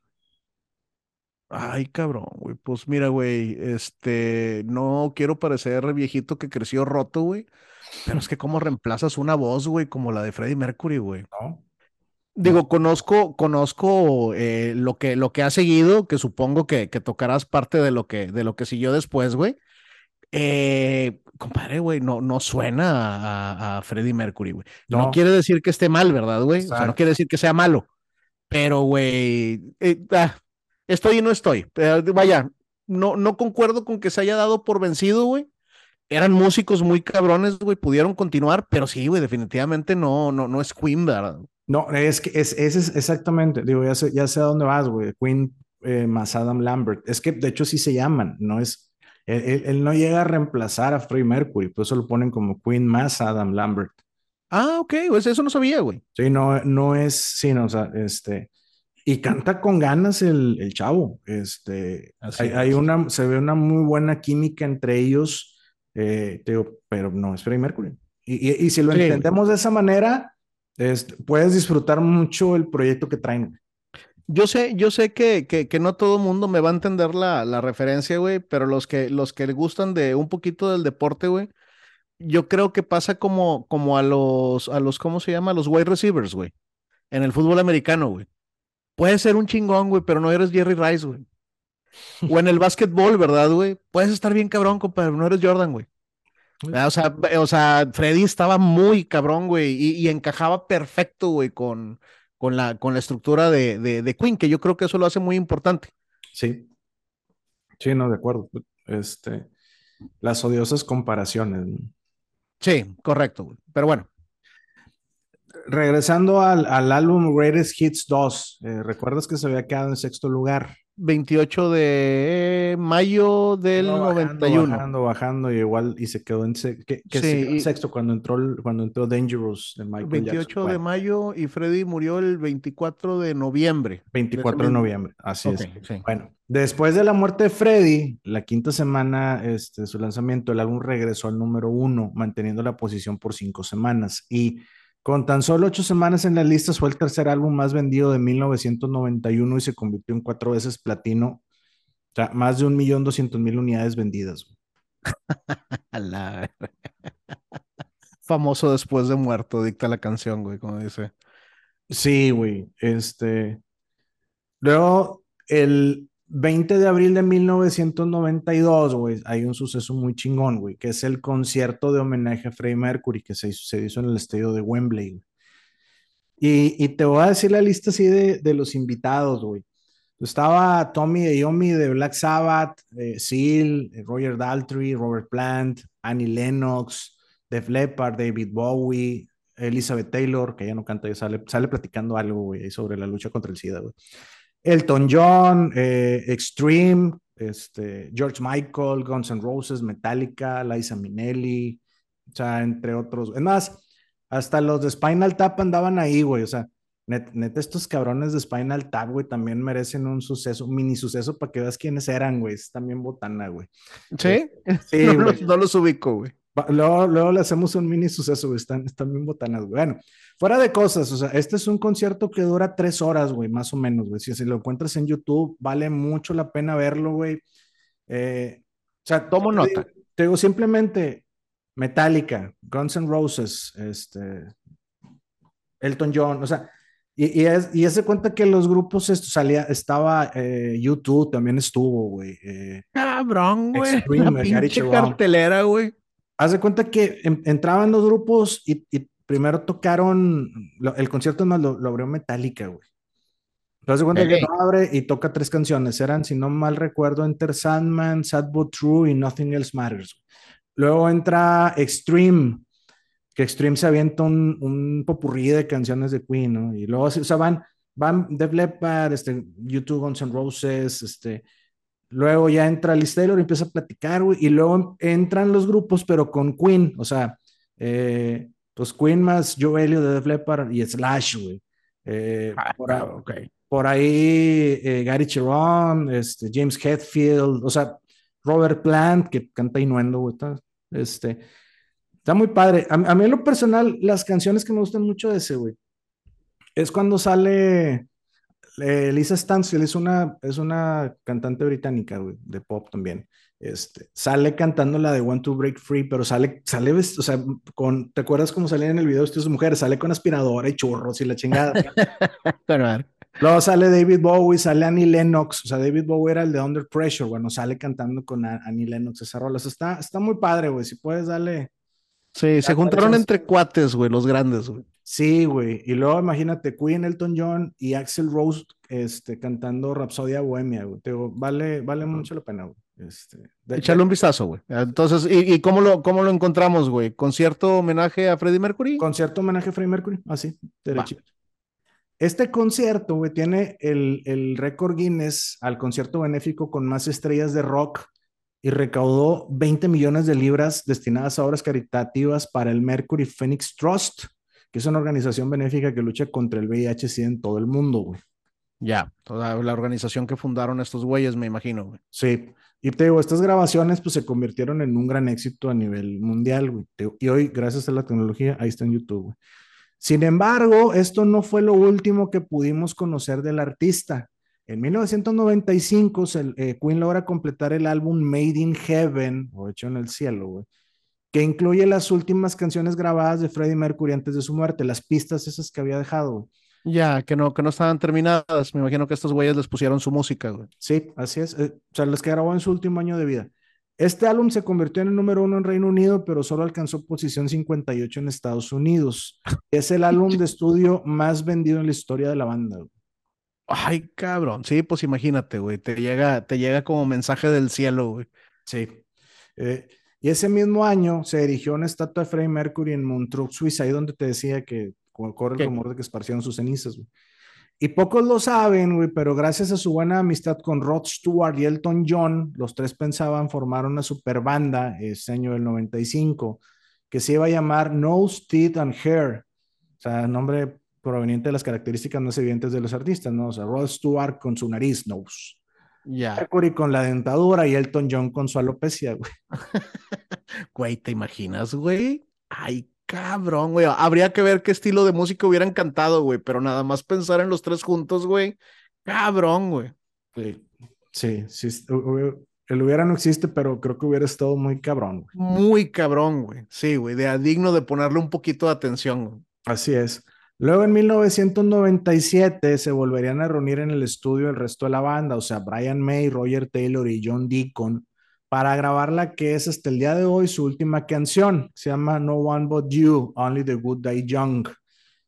Ay, cabrón, güey. Pues mira, güey, este, no quiero parecer viejito que creció roto, güey. Pero es que cómo reemplazas una voz, güey, como la de Freddie Mercury, güey. No. Digo, conozco, conozco eh, lo que, lo que ha seguido, que supongo que, que tocarás parte de lo que, de lo que siguió después, güey. Eh, compadre, güey, no, no suena a, Freddie Mercury, güey. No. quiere decir que esté mal, ¿verdad, güey? O sea, no quiere decir que sea malo. Pero, güey, eh, ah, Estoy y no estoy. vaya, no, no concuerdo con que se haya dado por vencido, güey. Eran músicos muy cabrones, güey, pudieron continuar, pero sí, güey, definitivamente no, no, no es Queen, ¿verdad? No, es que es, es, exactamente, digo, ya sé, ya sé a dónde vas, güey. Queen eh, más Adam Lambert. Es que de hecho sí se llaman, no es, él, él, no llega a reemplazar a Freddie Mercury, por eso lo ponen como Queen más Adam Lambert. Ah, ok, pues eso no sabía, güey. Sí, no, no es, sí, no, o sea, este, y canta con ganas el, el chavo, este, hay, hay, una, se ve una muy buena química entre ellos, eh, digo, pero no es Freddie Mercury. Y, y, y si lo entendemos de esa manera, puedes disfrutar mucho el proyecto que traen. Yo sé, yo sé que, que, que no todo el mundo me va a entender la, la referencia, güey, pero los que, los que le gustan de un poquito del deporte, güey, yo creo que pasa como, como a los, a los, ¿cómo se llama? A los wide receivers, güey, en el fútbol americano, güey. Puedes ser un chingón, güey, pero no eres Jerry Rice, güey. O en el básquetbol, ¿verdad, güey? Puedes estar bien cabrón, compadre, no eres Jordan, güey. O sea, o sea, Freddy estaba muy cabrón, güey, y, encajaba perfecto, güey, con, con, la, con la estructura de, de, Queen, que yo creo que eso lo hace muy importante. Sí. Sí, no, de acuerdo. Este, las odiosas comparaciones. Sí, correcto. Pero bueno. Regresando al, al álbum Greatest Hits 2, eh, ¿recuerdas que se había quedado en sexto lugar? 28 de mayo del 91. Bajando, bajando, y igual, y se quedó en, sexto cuando entró, cuando entró Dangerous de Michael 28 de mayo y Freddy murió el 24 de noviembre. 24 de, noviembre, así es. Bueno, después de la muerte de Freddy, la quinta semana este, su lanzamiento, el álbum regresó al número uno, manteniendo la posición por cinco semanas. Y con tan solo ocho semanas en las listas, fue el tercer álbum más vendido de 1991 y se convirtió en cuatro veces platino. O sea, más de un millón doscientos mil unidades vendidas. Famoso después de muerto, dicta la canción, güey, como dice. Sí, güey. Este. Luego, el, 20 de abril de 1992, güey, hay un suceso muy chingón, güey, que es el concierto de homenaje a Freddie Mercury que se hizo, en el estadio de Wembley. Y, te voy a decir la lista así de, los invitados, güey. Estaba Tommy Iommi de Black Sabbath, eh, Seal, eh, Roger Daltrey, Robert Plant, Annie Lennox, Def Leppard, David Bowie, Elizabeth Taylor, que ya no canta, ya sale, sale platicando algo, güey, sobre la lucha contra el SIDA, güey. Elton John, eh, Extreme, este, George Michael, Guns N' Roses, Metallica, Liza Minnelli, o sea, entre otros. Es más, hasta los de Spinal Tap andaban ahí, güey, o sea, neta, estos cabrones de Spinal Tap, güey, también merecen un suceso, un mini suceso para que veas quiénes eran, güey, es también botana, güey. ¿Sí? Sí, no los ubico, güey. Luego, le hacemos un mini suceso, güey. Están, están bien botanas, güey. Bueno, fuera de cosas, o sea, este es un concierto que dura tres horas, güey, más o menos, güey. Si, lo encuentras en YouTube, vale mucho la pena verlo, güey. Eh, o sea, tomo nota. Te digo, simplemente Metallica, Guns N' Roses, este, Elton John, o sea, y, y, es, y se cuenta que los grupos esto salía, estaba eh, YouTube también estuvo, güey. Eh, Cabrón, güey. pinche cartelera, güey haz de cuenta que entraban los grupos y, primero tocaron, el concierto no lo, abrió Metallica, güey. Haz de cuenta que no abre y toca tres canciones. Eran, si no mal recuerdo, Enter Sandman, Sad But True y Nothing Else Matters. Luego entra Extreme, que Extreme se avienta un, un popurrí de canciones de Queen, ¿no? Y luego, o sea, van, van Def Leppard, este, YouTube, Guns N' Roses, este, Luego ya entra Liz Taylor y empieza a platicar, güey, y luego entran los grupos, pero con Queen, o sea, eh, pues Queen más Joe Elliott de Def Leppard y Slash, güey. Eh, ah, por, ahí eh, Gary Cherone, este, James Hetfield, o sea, Robert Plant, que canta Inuendo, güey, este, está muy padre. A, a, mí en lo personal, las canciones que me gustan mucho de ese, güey, es cuando sale eh, Lisa Stansfield es una, es una cantante británica, de pop también. Este, sale cantando la de Want to Break Free, pero sale, sale, o sea, con, ¿te acuerdas cómo salía en el video de estas mujeres? Sale con aspiradora y churros y la chingada. Luego sale David Bowie, sale Annie Lennox, o sea, David Bowie era el de Under Pressure, bueno, sale cantando con Annie Lennox esa rola. O sea, está, está muy padre, güey, si puedes darle. Sí, se juntaron entre cuates, güey, los grandes, güey. Sí, güey. Y luego imagínate Queen, Elton John y Axel Rose este, cantando Rapsodia Bohemia, güey. Te digo, vale, vale mucho la pena, güey. Este, de- Échale un vistazo, güey. Entonces, ¿y, y cómo, lo, cómo lo encontramos, güey? ¿Concierto homenaje a Freddie Mercury? Concierto homenaje a Freddie Mercury, así, derechito. Este concierto, güey, tiene el, el récord Guinness al concierto benéfico con más estrellas de rock y recaudó 20 millones de libras destinadas a obras caritativas para el Mercury Phoenix Trust, que es una organización benéfica que lucha contra el VIH-Sida en todo el mundo, güey. Ya, toda la organización que fundaron estos güeyes, me imagino, güey. Sí, y te digo, estas grabaciones pues se convirtieron en un gran éxito a nivel mundial, güey. Y hoy, gracias a la tecnología, ahí está en YouTube, güey. Sin embargo, esto no fue lo último que pudimos conocer del artista. En 1995, se- eh, Queen logra completar el álbum Made in Heaven, o hecho en el cielo, güey, que incluye las últimas canciones grabadas de Freddie Mercury antes de su muerte, las pistas esas que había dejado. Ya, que no, que no estaban terminadas. Me imagino que estos güeyes les pusieron su música, güey. Sí, así es. eh, o sea, las que grabó en su último año de vida. Este álbum se convirtió en el número uno en Reino Unido, pero solo alcanzó posición 58 en Estados Unidos. Es el álbum de estudio más vendido en la historia de la banda. güey. Ay, cabrón. Sí, pues imagínate, güey. Te llega, te llega como mensaje del cielo, güey. Sí. Eh, y ese mismo año se erigió una estatua de Freddie Mercury en Montreux, Suiza, ahí donde te decía que co- corre el rumor de que esparcieron sus cenizas. güey. Y pocos lo saben, güey, pero gracias a su buena amistad con Rod Stewart y Elton John, los tres pensaban formar una super banda ese año del 95, que se iba a llamar Nose, Teeth and Hair. O sea, nombre proveniente de las características más evidentes de los artistas, ¿no? O sea, Rod Stewart con su nariz, nose. Ya. Mercury con la dentadura y Elton John con su alopecia, güey. Güey, ¿te imaginas, güey? Ay, cabrón, güey. Habría que ver qué estilo de música hubieran cantado, güey. Pero nada más pensar en los tres juntos, güey. Cabrón, güey. Sí, sí, sí, el hubiera no existe, pero creo que hubiera estado muy cabrón. güey. Muy cabrón, güey. Sí, güey. De digno de ponerle un poquito de atención, güey. Así es. Luego en 1997 se volverían a reunir en el estudio el resto de la banda, o sea, Brian May, Roger Taylor y John Deacon, para grabar la que es hasta el día de hoy su última canción. Se llama No One But You, Only the Good Die Young,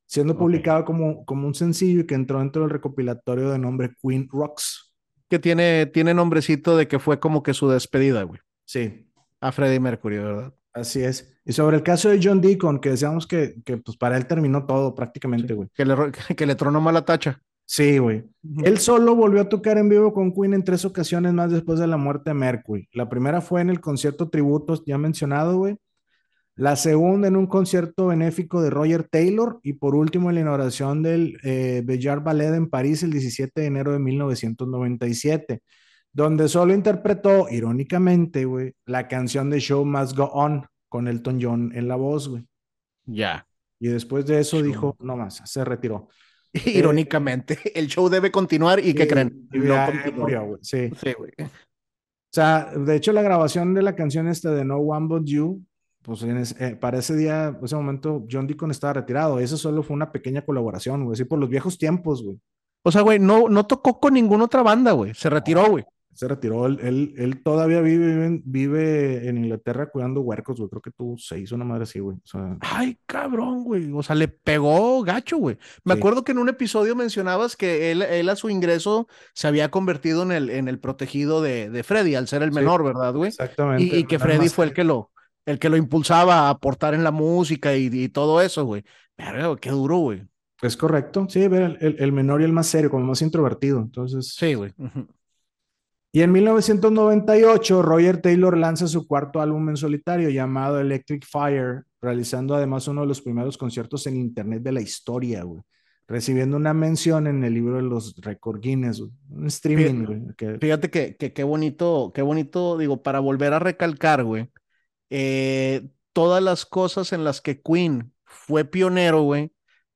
siendo Ok. publicado como, como un sencillo y que entró dentro del recopilatorio de nombre Queen Rocks. Que tiene, tiene nombrecito de que fue como que su despedida, güey. Sí, A Freddie Mercury, ¿verdad? Así es. Y sobre el caso de John Deacon, que decíamos que, que pues para él terminó todo prácticamente, güey. Que le, que le tronó mala tacha. Sí, güey. Él solo volvió a tocar en vivo con Queen en tres ocasiones más después de la muerte de Mercury. La primera fue en el concierto tributo ya mencionado, güey. La segunda en un concierto benéfico de Roger Taylor y por último en la inauguración del eh, Bellard Ballet en París el 17 de enero de 1997, donde solo interpretó, irónicamente, güey, la canción de Show Must Go On con Elton John en la voz, güey. Ya. Y después de eso Show dijo, no más, se retiró. Irónicamente, el show debe continuar y ¿qué Y- creen? y No murió, güey, Sí. Sí, güey. O sea, de hecho, la grabación de la canción esta de No One But You, pues en ese- eh, para ese día, ese momento, John Deacon estaba retirado. Eso solo fue una pequeña colaboración, güey, así por los viejos tiempos, güey. O sea, güey, no, no tocó con ninguna otra banda, güey. Se retiró, güey. Se retiró, él, él, él todavía vive, vive, en- Inglaterra cuidando huercos, güey. Creo que tuvo seis, una madre así, güey. O sea, Ay, cabrón, güey. O sea, le pegó gacho, güey. Me Sí. acuerdo que en un episodio mencionabas que él, él a su ingreso se había convertido en el, en el protegido de, de Freddy, al ser el Sí. menor, ¿verdad, güey? exactamente. Y, y que Freddy fue el que lo, el que lo impulsaba a aportar en la música y, y todo eso, güey. Güey, qué duro, güey. Es correcto, sí, ver el, el- el menor y el más serio, como más introvertido. Entonces, Sí, güey. Y en 1998, Roger Taylor lanza su cuarto álbum en solitario llamado Electric Fire, realizando además uno de los primeros conciertos en internet de la historia, güey. Recibiendo una mención en el libro de los Record Guinness, güey. Un streaming, güey. que- Fíjate que, que qué bonito, qué bonito, digo, para volver a recalcar, güey, eh, todas las cosas en las que Queen fue pionero, güey,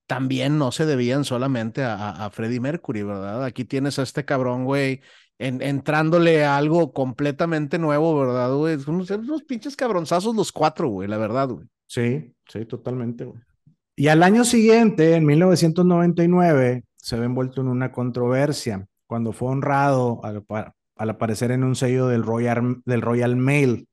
también no se debían solamente a, Freddie Mercury, ¿verdad? Aquí tienes a este cabrón, güey, en- entrándole a algo completamente nuevo, ¿verdad, güey? Son unos, unos pinches cabronzazos los cuatro, güey, la verdad, güey. Sí, sí, totalmente, güey. Y al año siguiente, en 1999, se ve envuelto en una controversia cuando fue honrado al, al aparecer en un sello del Royal, del Royal Mail,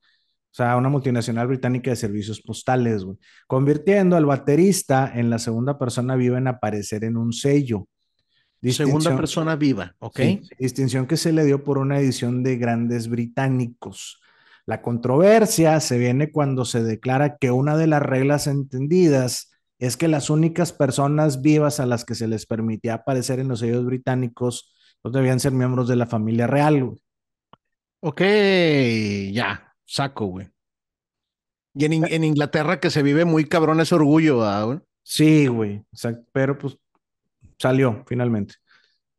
o sea, una multinacional británica de servicios postales, güey, convirtiendo al baterista en la segunda persona viva en aparecer en un sello. Segunda persona viva, ¿ok? distinción que se le dio por una edición de Grandes Británicos. La controversia se viene cuando se declara que una de las reglas entendidas es que las únicas personas vivas a las que se les permitía aparecer en los sellos británicos no debían ser miembros de la familia real, güey. Ok, ya, saco, güey. Y en, Inglaterra que se vive muy cabrón ese orgullo, güey? Sí, güey, pero pues salió finalmente.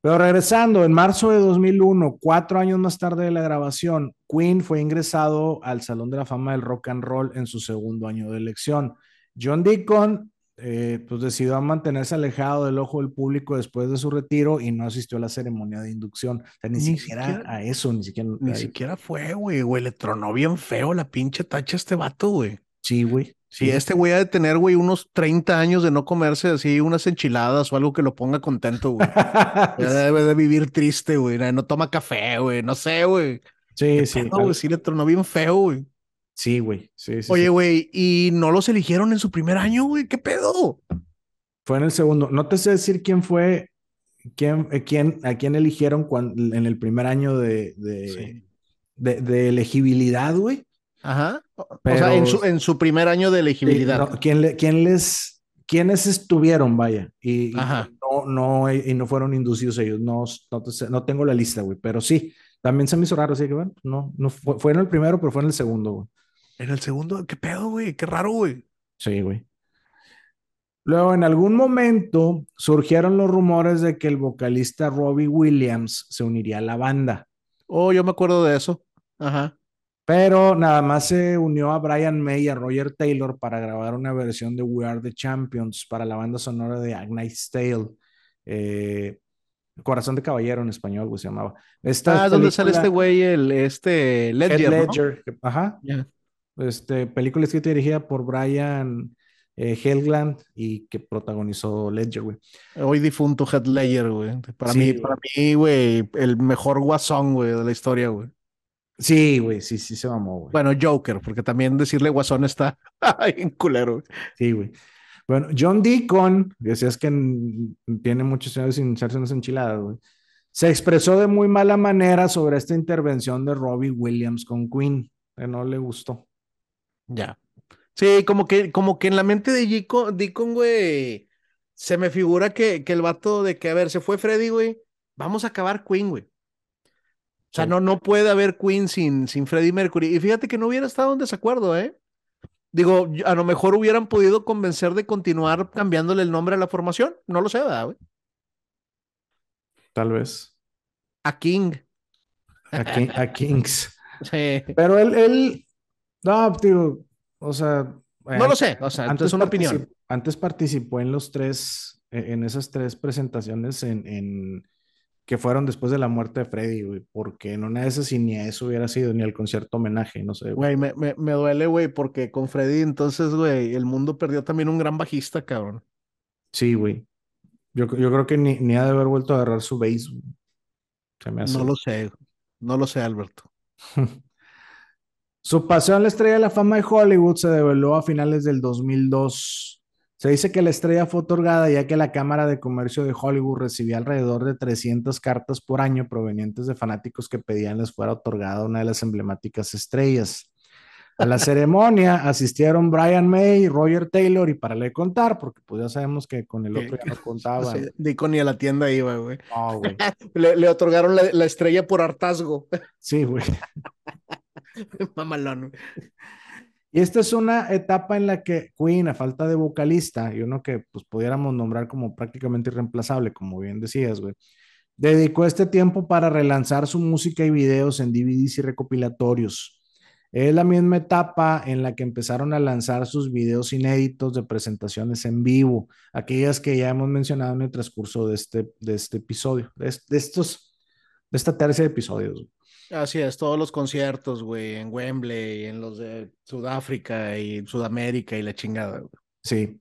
Pero regresando, en marzo de 2001, cuatro años más tarde de la grabación, Queen fue ingresado al Salón de la Fama del Rock and Roll en su segundo año de elección. John Deacon eh, pues decidió mantenerse alejado del ojo del público después de su retiro y no asistió a la ceremonia de inducción. O sea, ni, siquiera, a eso, ni siquiera. Ni siquiera fue, güey, güey, le tronó bien feo la pinche tacha a este vato, güey. Sí, güey. Sí, este güey ha de tener, güey, unos 30 años de no comerse así unas enchiladas o algo que lo ponga contento, güey. debe de vivir triste, güey. No toma café, güey. No sé, güey. Sí, sí. sí, le tronó bien feo, güey. Sí, güey. Sí, Oye, güey, ¿y no los eligieron en su primer año, güey? ¿Qué pedo? Fue en el segundo. No te sé decir quién fue, quién, eh, quién, a quién eligieron cuando, en el primer año de, de, de, elegibilidad, güey. Ajá. o sea, en su, en su, primer año de elegibilidad. ¿quién, quién les, ¿Quiénes estuvieron, vaya? Y, no, no, y no fueron inducidos ellos. No, no, no tengo la lista, güey, pero sí. También se me hizo raro, así que bueno, no, no fue, fue en el primero, pero fue en el segundo, güey. En el segundo, ¿qué pedo, güey? Qué raro, güey. Sí, güey. Luego, en algún momento surgieron los rumores de que el vocalista Robbie Williams se uniría a la banda. Oh, yo me acuerdo de eso. Ajá. Pero nada más se unió a Brian May y a Roger Taylor para grabar una versión de We Are the Champions para la banda sonora de Agnite Tale. Eh, Corazón de Caballero en español, güey, se llamaba. Esta ah, ¿dónde sale este güey? El, este Ledger, Ledger. Ajá este, película escrita y dirigida por Brian eh, Helgland y que protagonizó Ledger, güey. Hoy difunto Head Ledger, güey. Para mí, para mí, güey, el mejor guasón, güey, de la historia, güey. Sí, güey, sí, sí se mamó, güey. Bueno, Joker, porque también decirle guasón está en culero, Sí, güey. Bueno, John Deacon, decías que tiene muchos años sin hacerse unas enchiladas, güey. Se expresó de muy mala manera sobre esta intervención de Robbie Williams con Queen, que no le gustó. Ya. Sí, como que, como que en la mente de Deacon, güey, se me figura que, que el vato de que, a ver, se fue Freddy, güey, vamos a acabar Queen, güey. O sea, no, no puede haber Queen sin, sin Freddie Mercury. Y fíjate que no hubiera estado en desacuerdo, ¿eh? Digo, a lo mejor hubieran podido convencer de continuar cambiándole el nombre a la formación. No lo sé, ¿verdad, güey? Tal vez. A King. A, Kings. Sí. Pero él, él, no, tío, o sea. No lo sé, o sea, antes es una opinión. Antes participó en los tres, e, en esas tres presentaciones en, que fueron después de la muerte de Freddy, güey, porque en una de esas ni a eso hubiera sido, ni al concierto homenaje, no sé. Güey, me, me, me, duele, güey, porque con Freddy entonces, güey, el mundo perdió también un gran bajista, cabrón. Sí, güey. Yo, yo creo que ni, ni ha de haber vuelto a agarrar su base. Se me hace. No lo sé, no lo sé, Alberto. Su pasión a la estrella de la fama de Hollywood se develó a finales del 2002. Se dice que la estrella fue otorgada ya que la Cámara de Comercio de Hollywood recibía alrededor de 300 cartas por año provenientes de fanáticos que pedían les fuera otorgada una de las emblemáticas estrellas. A la ceremonia asistieron Brian May, Roger Taylor y para le contar, porque pues ya sabemos que con el otro ya no contaba. Sí, ni a la tienda iba, güey. güey. le, otorgaron la, la, estrella por hartazgo. Sí, güey. Mamalón. Y esta es una etapa en la que Queen, a falta de vocalista, y uno que pues pudiéramos nombrar como prácticamente irreemplazable, como bien decías, güey, dedicó este tiempo para relanzar su música y videos en DVDs y recopilatorios. Es la misma etapa en la que empezaron a lanzar sus videos inéditos de presentaciones en vivo, aquellas que ya hemos mencionado en el transcurso de este, de este episodio, de, estos, de esta tercia de episodios. Así es, todos los conciertos, güey, en Wembley, en los de Sudáfrica y Sudamérica y la chingada, güey. Sí.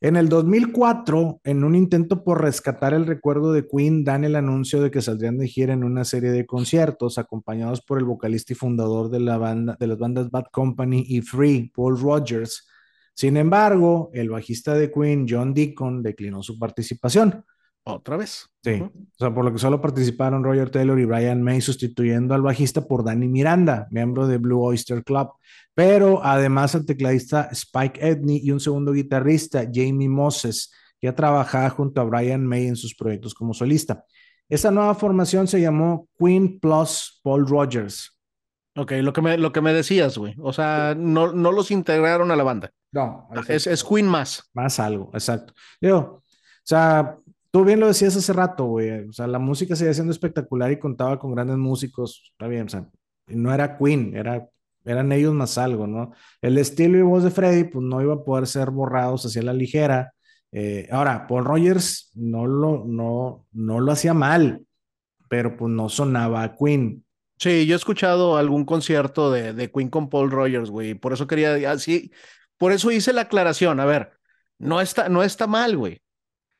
En el 2004, en un intento por rescatar el recuerdo de Queen, dan el anuncio de que saldrían de gira en una serie de conciertos, acompañados por el vocalista y fundador de, la banda, de las bandas Bad Company y Free, Paul Rogers. Sin embargo, el bajista de Queen, John Deacon, declinó su participación Otra vez. Sí, o sea, por lo que solo participaron Roger Taylor y Brian May sustituyendo al bajista por Danny Miranda, miembro de Blue Oyster Club. Pero además el tecladista Spike Edney y un segundo guitarrista, Jamie Moses, que ha trabajado junto a Brian May en sus proyectos como solista. Esa nueva formación se llamó Queen Plus Paul Rogers. Ok, lo que me, lo que me decías, güey. O sea, no, no los integraron a la banda. No, es, es Queen más. Más algo, exacto. Digo, o sea, Tú bien lo decías hace rato, güey. O sea, la música seguía siendo espectacular y contaba con grandes músicos. Está bien, o sea, no era Queen, era, eran ellos más algo, ¿no? El estilo y voz de Freddy, pues no iba a poder ser borrados hacia la ligera. Eh, ahora, Paul Rogers no lo, no, no lo hacía mal, pero pues no sonaba a Queen. Sí, yo he escuchado algún concierto de, de Queen con Paul Rogers, güey. Por eso quería, así, por eso hice la aclaración. A ver, no está, no está mal, güey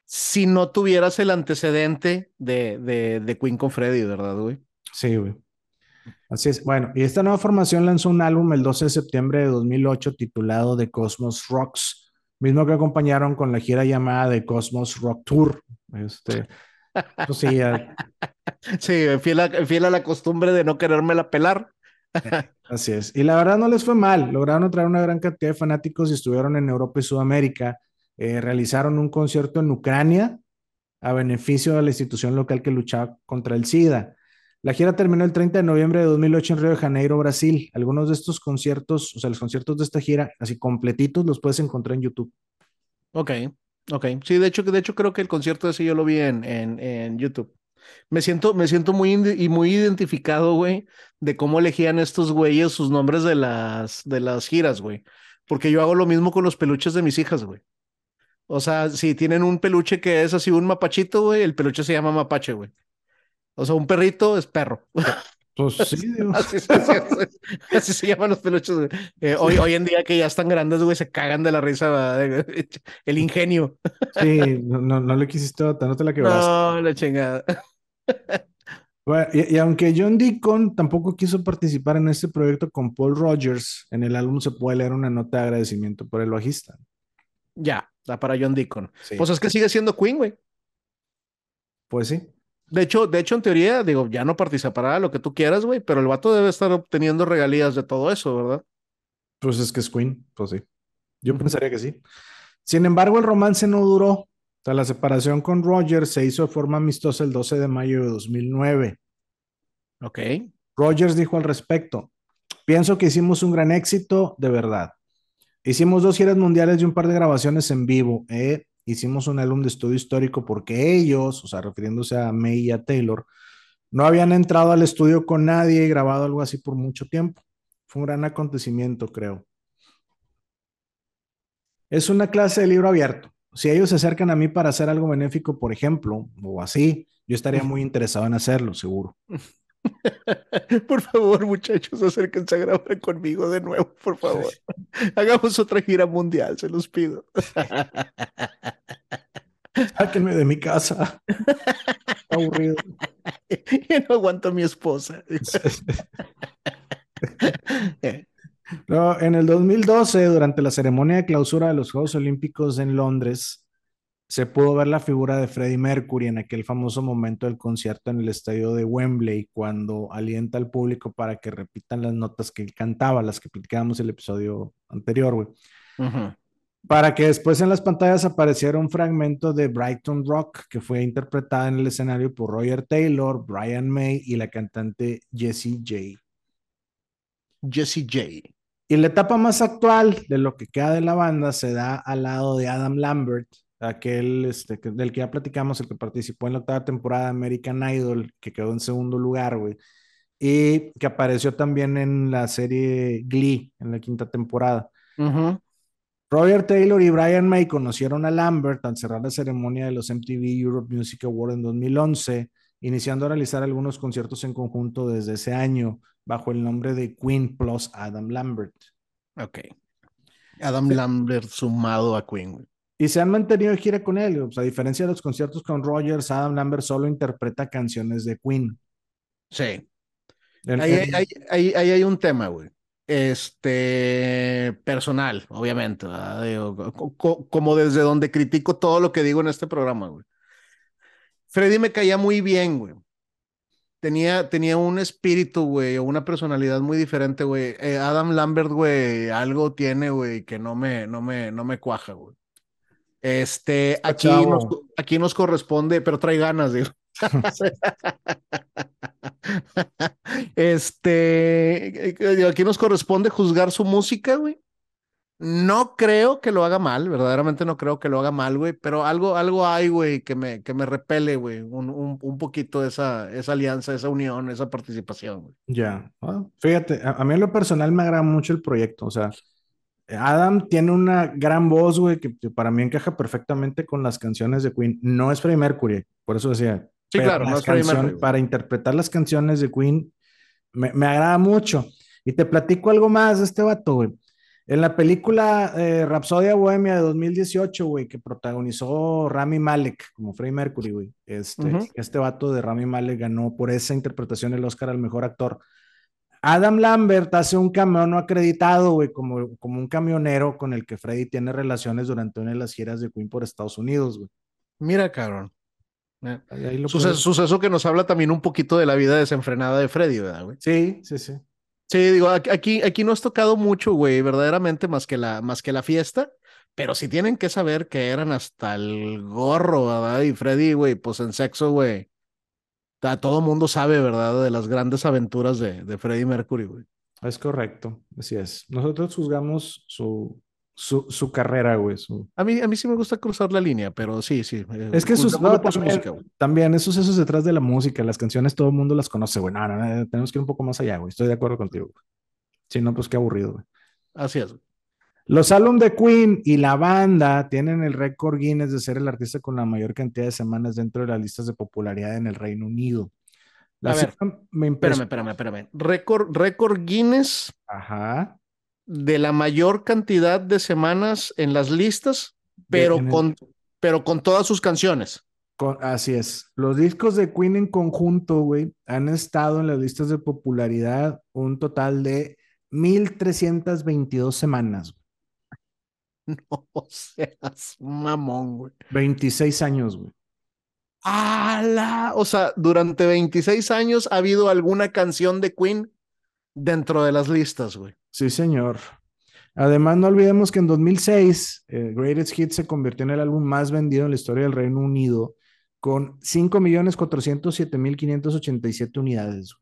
si no tuvieras el antecedente de, de, de Queen con Freddy, ¿verdad, güey? Sí, güey. Así es. Bueno, y esta nueva formación lanzó un álbum el 12 de septiembre de 2008 titulado The Cosmos Rocks, mismo que acompañaron con la gira llamada The Cosmos Rock Tour. Este, pues sí, sí fiel, a, fiel a la costumbre de no querérmela pelar. Así es. Y la verdad no les fue mal. Lograron atraer una gran cantidad de fanáticos y estuvieron en Europa y Sudamérica. Eh, realizaron un concierto en Ucrania a beneficio de la institución local que luchaba contra el SIDA. La gira terminó el 30 de noviembre de 2008 en Río de Janeiro, Brasil. Algunos de estos conciertos, o sea, los conciertos de esta gira, así completitos, los puedes encontrar en YouTube. Ok, ok. Sí, de hecho, de hecho creo que el concierto ese yo lo vi en, en, en YouTube. Me siento, me siento muy, y muy identificado, güey, de cómo elegían estos güeyes sus nombres de las, de las giras, güey. Porque yo hago lo mismo con los peluches de mis hijas, güey. O sea, si tienen un peluche que es así un mapachito, güey, el peluche se llama mapache, güey. O sea, un perrito es perro. Pues sí, así, así, se llaman los peluches, güey. Eh, hoy, hoy en día que ya están grandes, güey, se cagan de la risa, el ingenio. Sí, no, no, le quisiste, no te la quebraste. No, la chingada. Bueno, y, y, aunque John Deacon tampoco quiso participar en este proyecto con Paul Rogers, en el álbum se puede leer una nota de agradecimiento por el bajista. Ya, para John Deacon. Pues es que sigue siendo Queen, güey. Pues sí. De hecho, de hecho, en teoría, digo, ya no participará lo que tú quieras, güey, pero el vato debe estar obteniendo regalías de todo eso, ¿verdad? Pues es que es Queen, pues sí. Yo pensaría que sí. Sin embargo, el romance no duró. O sea, la separación con Rogers se hizo de forma amistosa el 12 de mayo de 2009. Ok. Rogers dijo al respecto, pienso que hicimos un gran éxito, de verdad. Hicimos dos giras mundiales y un par de grabaciones en vivo. ¿eh? Hicimos un álbum de estudio histórico porque ellos, o sea, refiriéndose a May y a Taylor, no habían entrado al estudio con nadie y grabado algo así por mucho tiempo. Fue un gran acontecimiento, creo. Es una clase de libro abierto. Si ellos se acercan a mí para hacer algo benéfico, por ejemplo, o así, yo estaría muy interesado en hacerlo, seguro. Por favor, muchachos, acérquense a grabar conmigo de nuevo, por favor. Hagamos otra gira mundial, se los pido. Sáquenme de mi casa. Aburrido. Y no aguanto a mi esposa. no, en el 2012, durante la ceremonia de clausura de los Juegos Olímpicos en Londres, se pudo ver la figura de Freddie Mercury en aquel famoso momento del concierto en el estadio de Wembley, cuando alienta al público para que repitan las notas que él cantaba, las que platicábamos el episodio anterior, güey. Para que después en las pantallas apareciera un fragmento de Brighton Rock que fue interpretada en el escenario por Roger Taylor, Brian May y la cantante Jessie J. Jessie J. Y la etapa más actual de lo que queda de la banda se da al lado de Adam Lambert, aquel este, del que ya platicamos, el que participó en la octava temporada de American Idol, que quedó en segundo lugar, güey, y que apareció también en la serie Glee, en la quinta temporada. Roger Taylor y Brian May conocieron a Lambert al cerrar la ceremonia de los MTV Europe Music Awards en 2011, iniciando a realizar algunos conciertos en conjunto desde ese año, bajo el nombre de Queen plus Adam Lambert. Ok. Adam Lambert sumado a Queen. Y se han mantenido de gira con él. a diferencia de los conciertos con Rogers, Adam Lambert solo interpreta canciones de Queen. Sí. ahí, hay un tema, güey. Este, personal, obviamente. como desde donde critico todo lo que digo en este programa, güey. Freddy me caía muy bien, güey. Tenía, tenía un espíritu, güey, o una personalidad muy diferente, güey. Eh, Adam Lambert, güey, algo tiene, güey, que no me, no me, no me cuaja, güey. Este, aquí nos, aquí nos corresponde, pero trae ganas, digo. este, eh, aquí nos corresponde juzgar su música, güey. No creo que lo haga mal, verdaderamente no creo que lo haga mal, güey, pero algo, algo hay, güey, que me, que me repele, güey, un, un, un, poquito esa, esa alianza, esa unión, esa participación, güey. Ya, fíjate, a, a, mí en lo personal me agrada mucho el proyecto, o sea, Adam tiene una gran voz, güey, que, para mí encaja perfectamente con las canciones de Queen. No es Freddie Mercury, por eso decía. Sí, claro, no es Freddie Mercury. Para interpretar las canciones de Queen, me, me agrada mucho. Y te platico algo más de este vato, güey. En la película eh, Rapsodia Bohemia de 2018, güey, que protagonizó Rami Malek como Freddie Mercury, güey. Este, este vato de Rami Malek ganó por esa interpretación el Oscar al mejor actor. Adam Lambert hace un cameo no acreditado, güey, como, como un camionero con el que Freddie tiene relaciones durante una de las giras de Queen por Estados Unidos, güey. Mira, cabrón. Eh, suceso, suceso, que nos habla también un poquito de la vida desenfrenada de Freddy, ¿verdad, güey? Sí, sí, sí. Sí, digo, aquí, aquí no has tocado mucho, güey, verdaderamente más que la, más que la fiesta, pero sí tienen que saber que eran hasta el gorro, ¿verdad? Y Freddy, güey, pues en sexo, güey. Todo mundo sabe, ¿verdad? De las grandes aventuras de, de Freddie Mercury, güey. Es correcto, así es. Nosotros juzgamos su, su, su carrera, güey. A, mí, a mí sí me gusta cruzar la línea, pero sí, sí. Eh, es que sus, no, también, música, también, esos esos detrás de la música, las canciones todo el mundo las conoce, güey. No, no, no, tenemos que ir un poco más allá, güey. Estoy de acuerdo contigo. Si no, pues qué aburrido, güey. Así es. Los álbumes de Queen y la banda tienen el récord Guinness de ser el artista con la mayor cantidad de semanas dentro de las listas de popularidad en el Reino Unido. a ver, me espérame, espérame, espérame. Récord, récord Guinness. Ajá de la mayor cantidad de semanas en las listas, pero, con, pero con todas sus canciones. así es. Los discos de Queen en conjunto, güey, han estado en las listas de popularidad un total de 1322 semanas. No seas mamón, güey. 26 años, güey. ¡Hala! O sea, durante 26 años ha habido alguna canción de Queen dentro de las listas, güey. Sí, señor. Además, no olvidemos que en 2006, eh, Greatest Hits se convirtió en el álbum más vendido en la historia del Reino Unido con 5.407.587 unidades.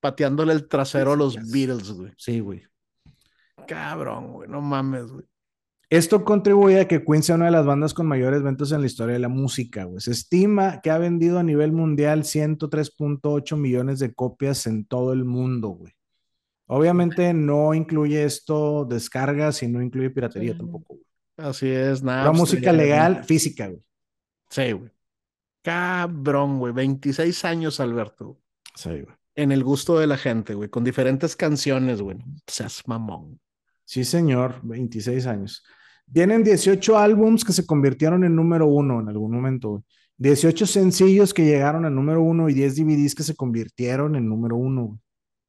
Pateándole el trasero a los Beatles, güey. Sí, güey. Cabrón, güey, no mames, güey. Esto contribuye a que Queen sea una de las bandas con mayores ventas en la historia de la música, güey. Se estima que ha vendido a nivel mundial 103.8 millones de copias en todo el mundo, güey. Obviamente no incluye esto descargas y no incluye piratería tampoco. Así es, nada. La música legal, física, güey. Sí, güey. Cabrón, güey. 26 años, Alberto. Sí, güey. En el gusto de la gente, güey. Con diferentes canciones, güey. Seas mamón. Sí, señor. 26 años. Tienen 18 álbums que se convirtieron en número uno en algún momento, güey. 18 sencillos que llegaron al número uno y 10 DVDs que se convirtieron en número uno. Güey.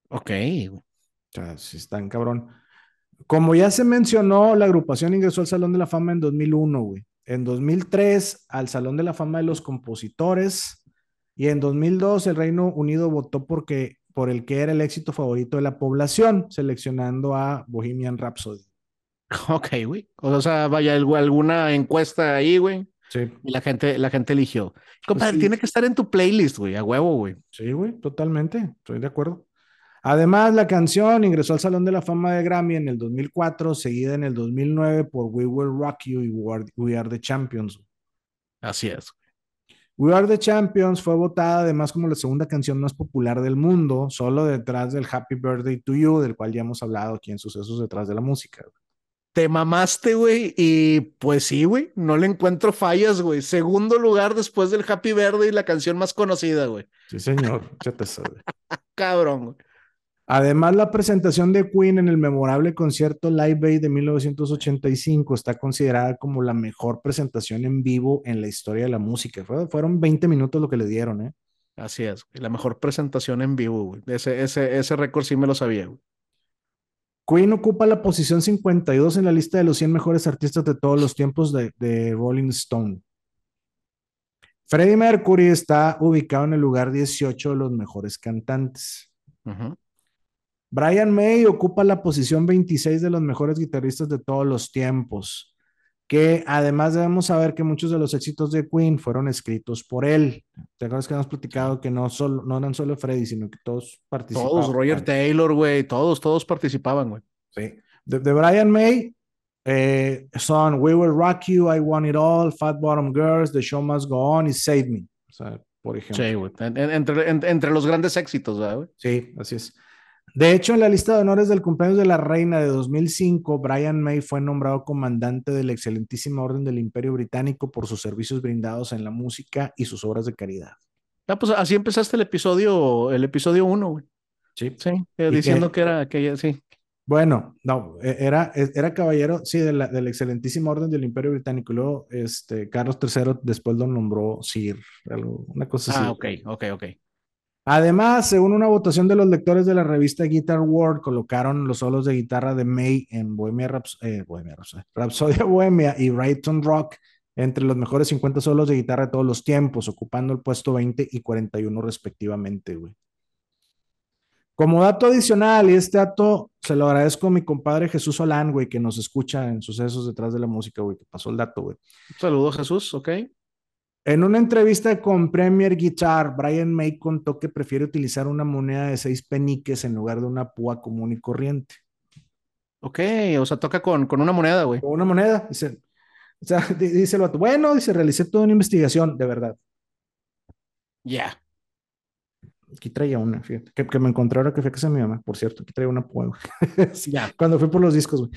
Ok, güey. O sea, sí están cabrón. Como ya se mencionó, la agrupación ingresó al Salón de la Fama en 2001, güey. En 2003 al Salón de la Fama de los Compositores. Y en 2002 el Reino Unido votó porque, por el que era el éxito favorito de la población, seleccionando a Bohemian Rhapsody. Ok, güey. O sea, vaya alguna encuesta ahí, güey. Sí. Y la gente, la gente eligió. Compadre, tiene que estar en tu playlist, güey, a huevo, güey. Sí, güey, totalmente. Estoy de acuerdo. Además, la canción ingresó al Salón de la Fama de Grammy en el 2004, seguida en el 2009 por We Will Rock You y We Are the Champions. Así es. We Are the Champions fue votada además como la segunda canción más popular del mundo, solo detrás del Happy Birthday to You, del cual ya hemos hablado aquí en Sucesos detrás de la música. Te mamaste, güey, y pues sí, güey, no le encuentro fallas, güey. Segundo lugar después del Happy Birthday, la canción más conocida, güey. Sí, señor, ya te sabe. Cabrón, güey. Además, la presentación de Queen en el memorable concierto Live Aid de 1985 está considerada como la mejor presentación en vivo en la historia de la música. fueron 20 minutos lo que le dieron, ¿eh? Así es, la mejor presentación en vivo, güey. Ese, ese, ese récord sí me lo sabía, güey. Queen ocupa la posición 52 en la lista de los 100 mejores artistas de todos los tiempos de, de Rolling Stone. Freddie Mercury está ubicado en el lugar 18 de los mejores cantantes. Brian May ocupa la posición 26 de los mejores guitarristas de todos los tiempos, que además debemos saber que muchos de los éxitos de Queen fueron escritos por él. ¿Te acuerdas que hemos platicado que no, solo, no eran solo Freddie, sino que todos participaban? Todos, Roger Taylor, güey, todos, todos participaban, güey. Sí. De, Brian May eh, son We Will Rock You, I Want It All, Fat Bottom Girls, The Show Must Go On y Save Me. O sea, por ejemplo. Sí, güey. entre, entre, los grandes éxitos, güey? Sí, así es. De hecho, en la lista de honores del cumpleaños de la reina de 2005, Brian May fue nombrado comandante de la excelentísima Orden del Imperio Británico por sus servicios brindados en la música y sus obras de caridad. Ah, pues así empezaste el episodio, el episodio 1, güey. Sí. Sí, eh, diciendo que, era aquella, sí. Bueno, no, e, era, e, era caballero, sí, de la, de la excelentísima orden del Imperio Británico. Luego, este, Carlos III después lo nombró Sir, algo, una cosa así. Ah, ok, ok, ok. Además, según una votación de los lectores de la revista Guitar World, colocaron los solos de guitarra de May en Bohemia, Raps eh, Bohemia Rhapsodia Bohemia y Brighton Rock entre los mejores 50 solos de guitarra de todos los tiempos, ocupando el puesto 20 y 41 respectivamente, güey. Como dato adicional, y este dato se lo agradezco a mi compadre Jesús Solán, güey, que nos escucha en sucesos detrás de la música, güey, que pasó el dato, güey. Saludos, Jesús, ok. En una entrevista con Premier Guitar, Brian May contó que prefiere utilizar una moneda de seis peniques en lugar de una púa común y corriente. Ok, o sea, toca con, con una moneda, güey. Con una moneda, dice. O sea, dice el vato, bueno, dice, realicé toda una investigación, de verdad. Ya. Aquí traía una, fíjate, que, me encontré ahora que fue a casa de mi mamá, por cierto, aquí traía una púa, Ya. Cuando fui por los discos, güey.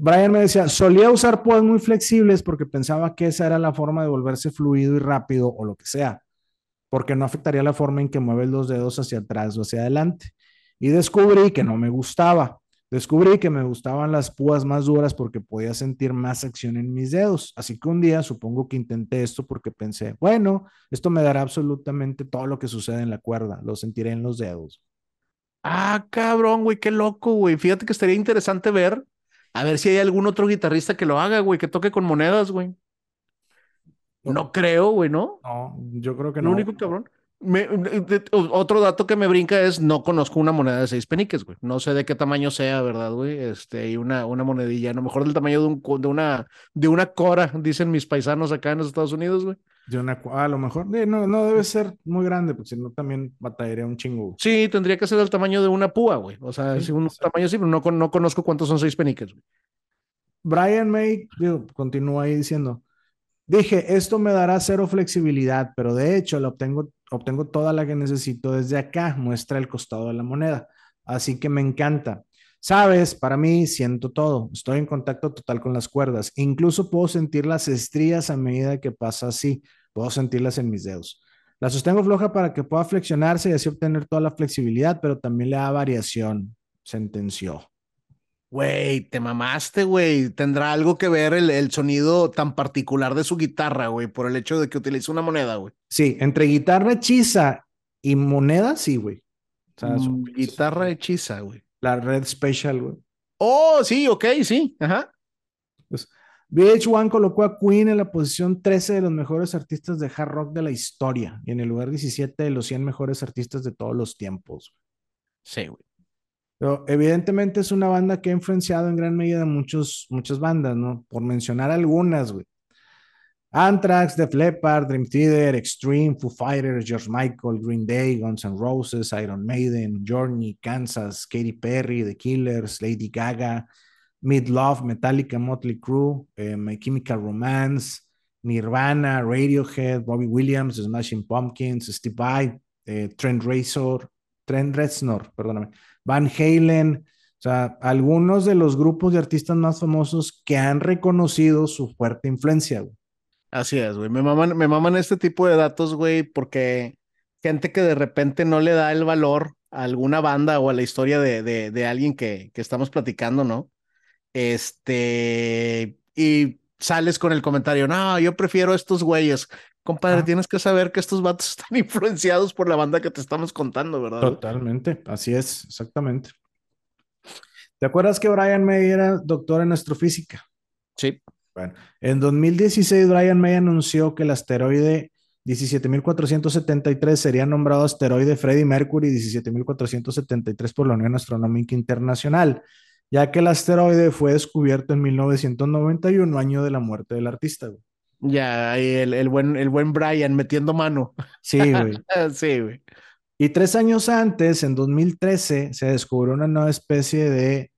Brian me decía, solía usar púas muy flexibles porque pensaba que esa era la forma de volverse fluido y rápido o lo que sea, porque no afectaría la forma en que mueves los dedos hacia atrás o hacia adelante. Y descubrí que no me gustaba. Descubrí que me gustaban las púas más duras porque podía sentir más acción en mis dedos. Así que un día supongo que intenté esto porque pensé, bueno, esto me dará absolutamente todo lo que sucede en la cuerda, lo sentiré en los dedos. Ah, cabrón, güey, qué loco, güey. Fíjate que estaría interesante ver a ver si hay algún otro guitarrista que lo haga, güey, que toque con monedas, güey. No creo, güey, ¿no? No, yo creo que no. Lo único cabrón. otro dato que me brinca es no conozco una moneda de seis peniques, güey. No sé de qué tamaño sea, ¿verdad, güey? Este, y una, una monedilla, a lo mejor del tamaño de, un, de, una, de una cora, dicen mis paisanos acá en los Estados Unidos, güey. De una, a lo mejor, no, no debe ser muy grande, porque si no también batallaría un chingo. Sí, tendría que ser del tamaño de una púa, güey. O sea, sí, un tamaño así, pero no, no conozco cuántos son seis peniques, güey. Brian May, digo, continúa ahí diciendo, dije, esto me dará cero flexibilidad, pero de hecho lo obtengo, obtengo toda la que necesito desde acá, muestra el costado de la moneda. Así que me encanta. Sabes, para mí siento todo. Estoy en contacto total con las cuerdas. Incluso puedo sentir las estrías a medida que pasa así. Puedo sentirlas en mis dedos. La sostengo floja para que pueda flexionarse y así obtener toda la flexibilidad, pero también le da variación, sentenció. Güey, te mamaste, güey. ¿Tendrá algo que ver el, sonido tan particular de su guitarra, güey, por el hecho de que utiliza una moneda, güey? Sí, entre guitarra hechiza y moneda, sí, güey. Mm, guitarra hechiza, güey. La Red Special, güey. Oh, sí, ok, sí. Ajá. Pues, VH1 colocó a Queen en la posición 13 de los mejores artistas de hard rock de la historia y en el lugar 17 de los 100 mejores artistas de todos los tiempos. Sí, güey. Pero evidentemente es una banda que ha influenciado en gran medida muchos, muchas bandas, ¿no? Por mencionar algunas, güey. Anthrax, Def Leppard, Dream Theater, Extreme, Foo Fighters, George Michael, Green Day, Guns N' Roses, Iron Maiden, Journey, Kansas, Katy Perry, The Killers, Lady Gaga, Love, Metallica, Motley Crue, eh, My Chemical Romance, Nirvana, Radiohead, Bobby Williams, Smashing Pumpkins, Steve Vai, eh, Trent Reznor, Trent Reznor, perdóname, Van Halen, o sea, algunos de los grupos de artistas más famosos que han reconocido su fuerte influencia, güey. Así es, güey. Me maman, me maman este tipo de datos, güey, porque gente que de repente no le da el valor a alguna banda o a la historia de, de, de alguien que, que estamos platicando, ¿no? Este, y sales con el comentario, no, yo prefiero estos güeyes. Compadre, tienes que saber que estos vatos están influenciados por la banda que te estamos contando, ¿verdad? Totalmente, así es, exactamente. ¿Te acuerdas que Brian May era doctor en astrofísica? Sí. Bueno, en 2016 Brian May anunció que el asteroide 17.473 sería nombrado asteroide Freddie Mercury 17.473 por la Unión Astronómica Internacional, ya que el asteroide fue descubierto en 1991, año de la muerte del artista. Ya, el, el, buen, el buen Brian metiendo mano. Sí, güey. sí, güey. Y tres años antes, en 2013, se descubrió una nueva especie de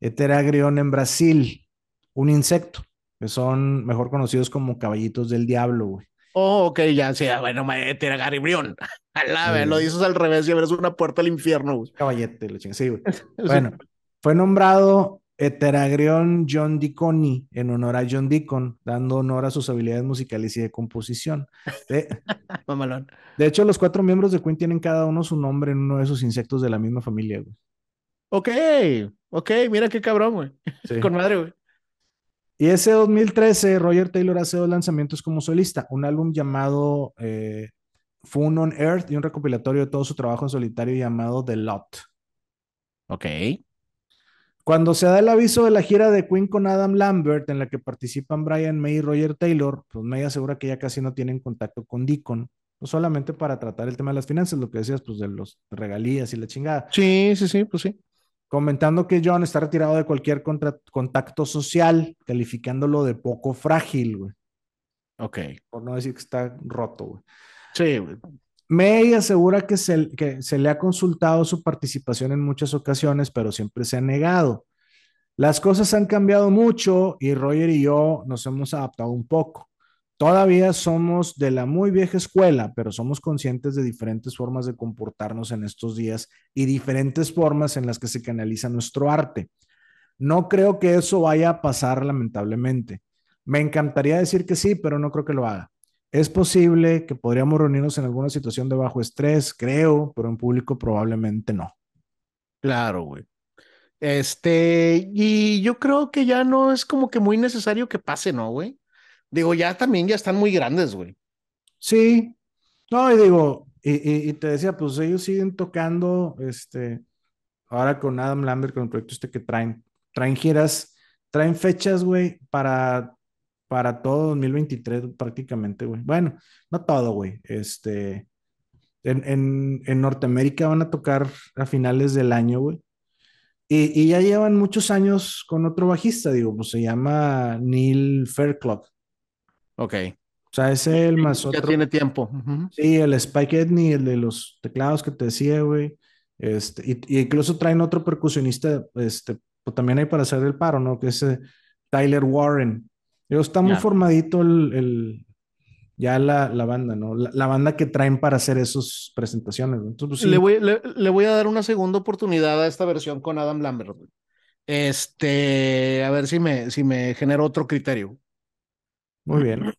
Heteragrión en Brasil, un insecto, que son mejor conocidos como caballitos del diablo, güey. Oh, ok, ya, sí, ah, bueno, Heteragrión. Alá, lo dices al revés y abres una puerta al infierno, güey. Caballete, lo sí, güey. Bueno, fue nombrado Heteragrión John Deacon en honor a John Deacon, dando honor a sus habilidades musicales y de composición. De, Mamalón. de hecho, los cuatro miembros de Queen tienen cada uno su nombre en uno de esos insectos de la misma familia, güey. Ok, ok, mira qué cabrón, güey. Sí. Con madre, güey. Y ese 2013, Roger Taylor hace dos lanzamientos como solista, un álbum llamado eh, Fun on Earth y un recopilatorio de todo su trabajo en solitario llamado The Lot. Ok. Cuando se da el aviso de la gira de Queen con Adam Lambert, en la que participan Brian May y Roger Taylor, pues May asegura que ya casi no tienen contacto con Deacon, no solamente para tratar el tema de las finanzas, lo que decías, pues de los regalías y la chingada. Sí, sí, sí, pues sí. Comentando que John está retirado de cualquier contacto social, calificándolo de poco frágil, güey. Ok. Por no decir que está roto, güey. Sí, güey. May asegura que se, que se le ha consultado su participación en muchas ocasiones, pero siempre se ha negado. Las cosas han cambiado mucho y Roger y yo nos hemos adaptado un poco. Todavía somos de la muy vieja escuela, pero somos conscientes de diferentes formas de comportarnos en estos días y diferentes formas en las que se canaliza nuestro arte. No creo que eso vaya a pasar lamentablemente. Me encantaría decir que sí, pero no creo que lo haga. Es posible que podríamos reunirnos en alguna situación de bajo estrés, creo, pero en público probablemente no. Claro, güey. Este, y yo creo que ya no es como que muy necesario que pase, ¿no, güey? Digo, ya también ya están muy grandes, güey. Sí, no, y digo, y, y, te decía, pues ellos siguen tocando, este, ahora con Adam Lambert, con el proyecto este que traen, traen giras, traen fechas, güey, para para todo 2023 prácticamente, güey. Bueno, no todo, güey. Este, en, en, Norteamérica van a tocar a finales del año, güey. Y, y, ya llevan muchos años con otro bajista, digo, pues se llama Neil Fairclough. Ok. O sea, es el más otro. Ya tiene tiempo. Sí, el Spike Edney, el de los teclados que te decía, güey. Este, y, incluso traen otro percusionista, este, pues también hay para hacer el paro, ¿no? Que es eh, Tyler Warren. Está muy formadito el, ya la, banda, ¿no? La, banda que traen para hacer esas presentaciones. Entonces, pues, le, voy, le, voy, a dar una segunda oportunidad a esta versión con Adam Lambert. Este, a ver si me, si me genera otro criterio. Muy bien.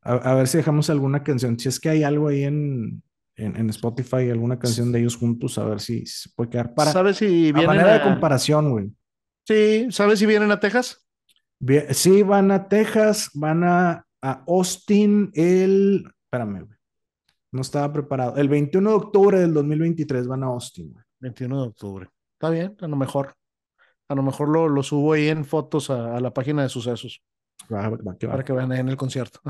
A, ver si dejamos alguna canción. Si es que hay algo ahí en, en, Spotify, alguna canción de ellos juntos, a ver si, se puede quedar para. ¿Sabes si vienen a manera de comparación, güey? Sí, ¿sabes si vienen a Texas? Sí, van a Texas, van a, Austin el. Espérame, No estaba preparado. El 21 de octubre del 2023 van a Austin, 21 de octubre. Está bien, a lo mejor. A lo mejor lo, lo subo ahí en fotos a, la página de sucesos. Para que vean en el concierto.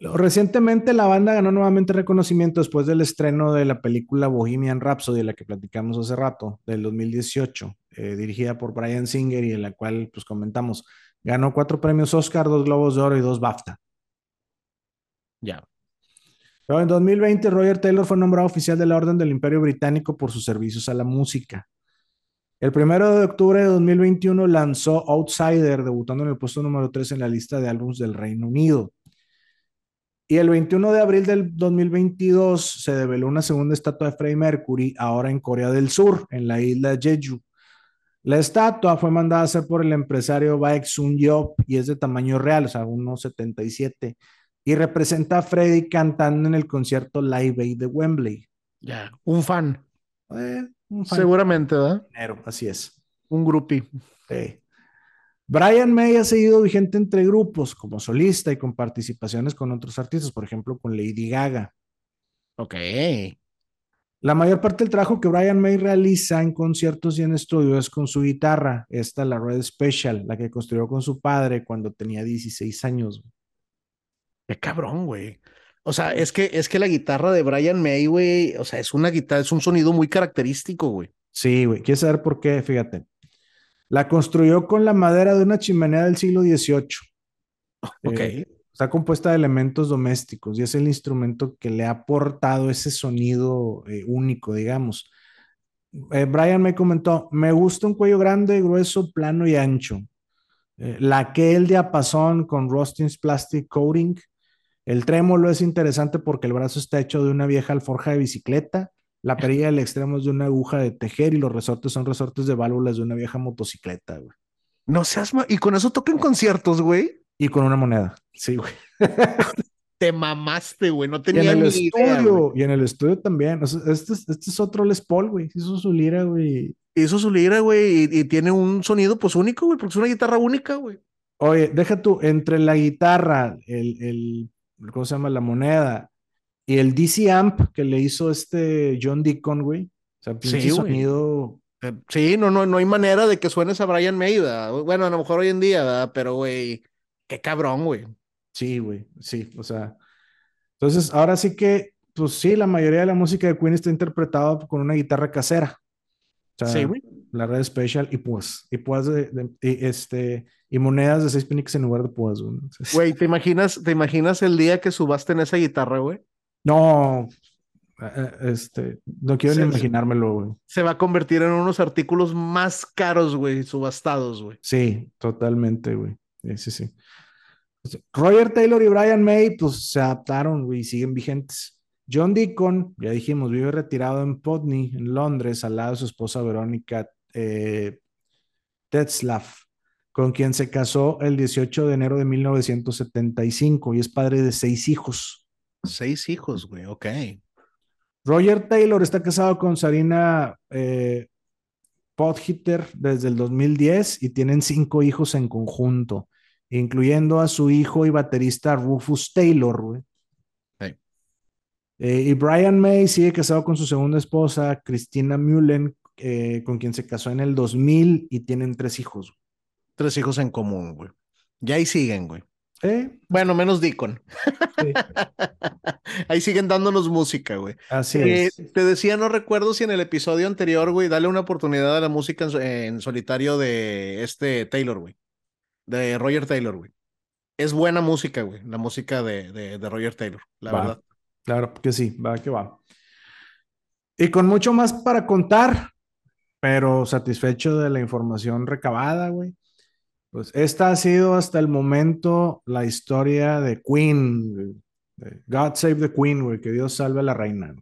Recientemente la banda ganó nuevamente reconocimiento después del estreno de la película Bohemian Rhapsody, de la que platicamos hace rato, del 2018, eh, dirigida por Brian Singer y en la cual pues comentamos, ganó cuatro premios Oscar, dos Globos de Oro y dos BAFTA. Ya. Pero en 2020 Roger Taylor fue nombrado oficial de la Orden del Imperio Británico por sus servicios a la música. El primero de octubre de 2021 lanzó Outsider, debutando en el puesto número 3 en la lista de álbumes del Reino Unido. Y el 21 de abril del 2022 se develó una segunda estatua de Freddie Mercury, ahora en Corea del Sur, en la isla Jeju. La estatua fue mandada a hacer por el empresario Baek Sun Yop y es de tamaño real, o sea, 1,77. Y representa a Freddie cantando en el concierto Live Aid de Wembley. Ya, un fan. Eh, un fan. Seguramente, ¿verdad? Así es. Un groupie. Sí. Brian May ha seguido vigente entre grupos como solista y con participaciones con otros artistas, por ejemplo, con Lady Gaga. Ok. La mayor parte del trabajo que Brian May realiza en conciertos y en estudio es con su guitarra. Esta, la Red Special, la que construyó con su padre cuando tenía 16 años. Qué cabrón, güey. O sea, es que, es que la guitarra de Brian May, güey, o sea, es una guitarra, es un sonido muy característico, güey. Sí, güey. ¿Quieres saber por qué? Fíjate. La construyó con la madera de una chimenea del siglo XVIII. Ok. Eh, está compuesta de elementos domésticos y es el instrumento que le ha aportado ese sonido eh, único, digamos. Eh, Brian me comentó, me gusta un cuello grande, grueso, plano y ancho. La que el diapasón con Rostings Plastic Coating. El trémolo es interesante porque el brazo está hecho de una vieja alforja de bicicleta. La perilla del extremo es de una aguja de tejer y los resortes son resortes de válvulas de una vieja motocicleta, güey. No seas ma- Y con eso tocan conciertos, güey. Y con una moneda. Sí, güey. Te mamaste, güey. No Y en tenía el ni idea, estudio, y en el estudio también. O sea, este, es, este es otro Les Paul, güey. Hizo su lira, güey. Hizo su lira, güey, y, y tiene un sonido, pues, único, güey, porque es una guitarra única, güey. Oye, deja tú, entre la guitarra, el, el, ¿cómo se llama? La moneda y el DC Amp que le hizo este John Deacon, güey. O sea, pinche Sí, güey. sonido. Eh, Sí, no, no, no hay manera de que suenes a Brian May, ¿verdad? Bueno, a lo mejor hoy en día, ¿verdad? Pero, güey, qué cabrón, güey. Sí, güey. Sí, o sea. Entonces, ahora sí que, pues sí, la mayoría de la música de Queen está interpretada con una guitarra casera. O sea, Sí, güey. la red special y pues, y pues de, de- y, este, y monedas de seis peniques en lugar de pues, güey. Entonces, Güey, ¿te imaginas, te imaginas el día que subasten esa guitarra, güey? No, eh, eh, este, no quiero ni Se- imaginármelo, güey. Se va a convertir en unos artículos más caros, güey, subastados, güey. Sí, totalmente, güey. Sí, sí, Roger Taylor y Brian May, pues se adaptaron, güey, y siguen vigentes. John Deacon, ya dijimos, vive retirado en Putney, en Londres, al lado de su esposa Verónica eh, Tetzlaff, con quien se casó el 18 de enero de 1975 y es padre de seis hijos. Seis hijos, güey, ok. Roger Taylor está casado con Sarina eh, Podhitter desde el 2010 y tienen cinco hijos en conjunto, incluyendo a su hijo y baterista Rufus Taylor. güey. Eh, y Brian May sigue casado con su segunda esposa, Christina Mullen, eh, con quien se casó en el 2000 y tienen tres hijos. Tres hijos en común, güey. Ya ahí siguen, güey. Eh, Bueno, menos Deacon. sí, Ahí siguen dándonos música, güey. así Eh, es. te decía, no recuerdo si en el episodio anterior, güey, dale una oportunidad a la música en, so- en solitario de este Taylor, güey. De Roger Taylor, güey. Es buena música, güey. La música de, de, de Roger Taylor, la Va. verdad. Claro que sí, va que va. Y con mucho más para contar, pero satisfecho de la información recabada, güey. Pues esta ha sido hasta el momento la historia de Queen, God Save the Queen, güey, que Dios salve a la reina.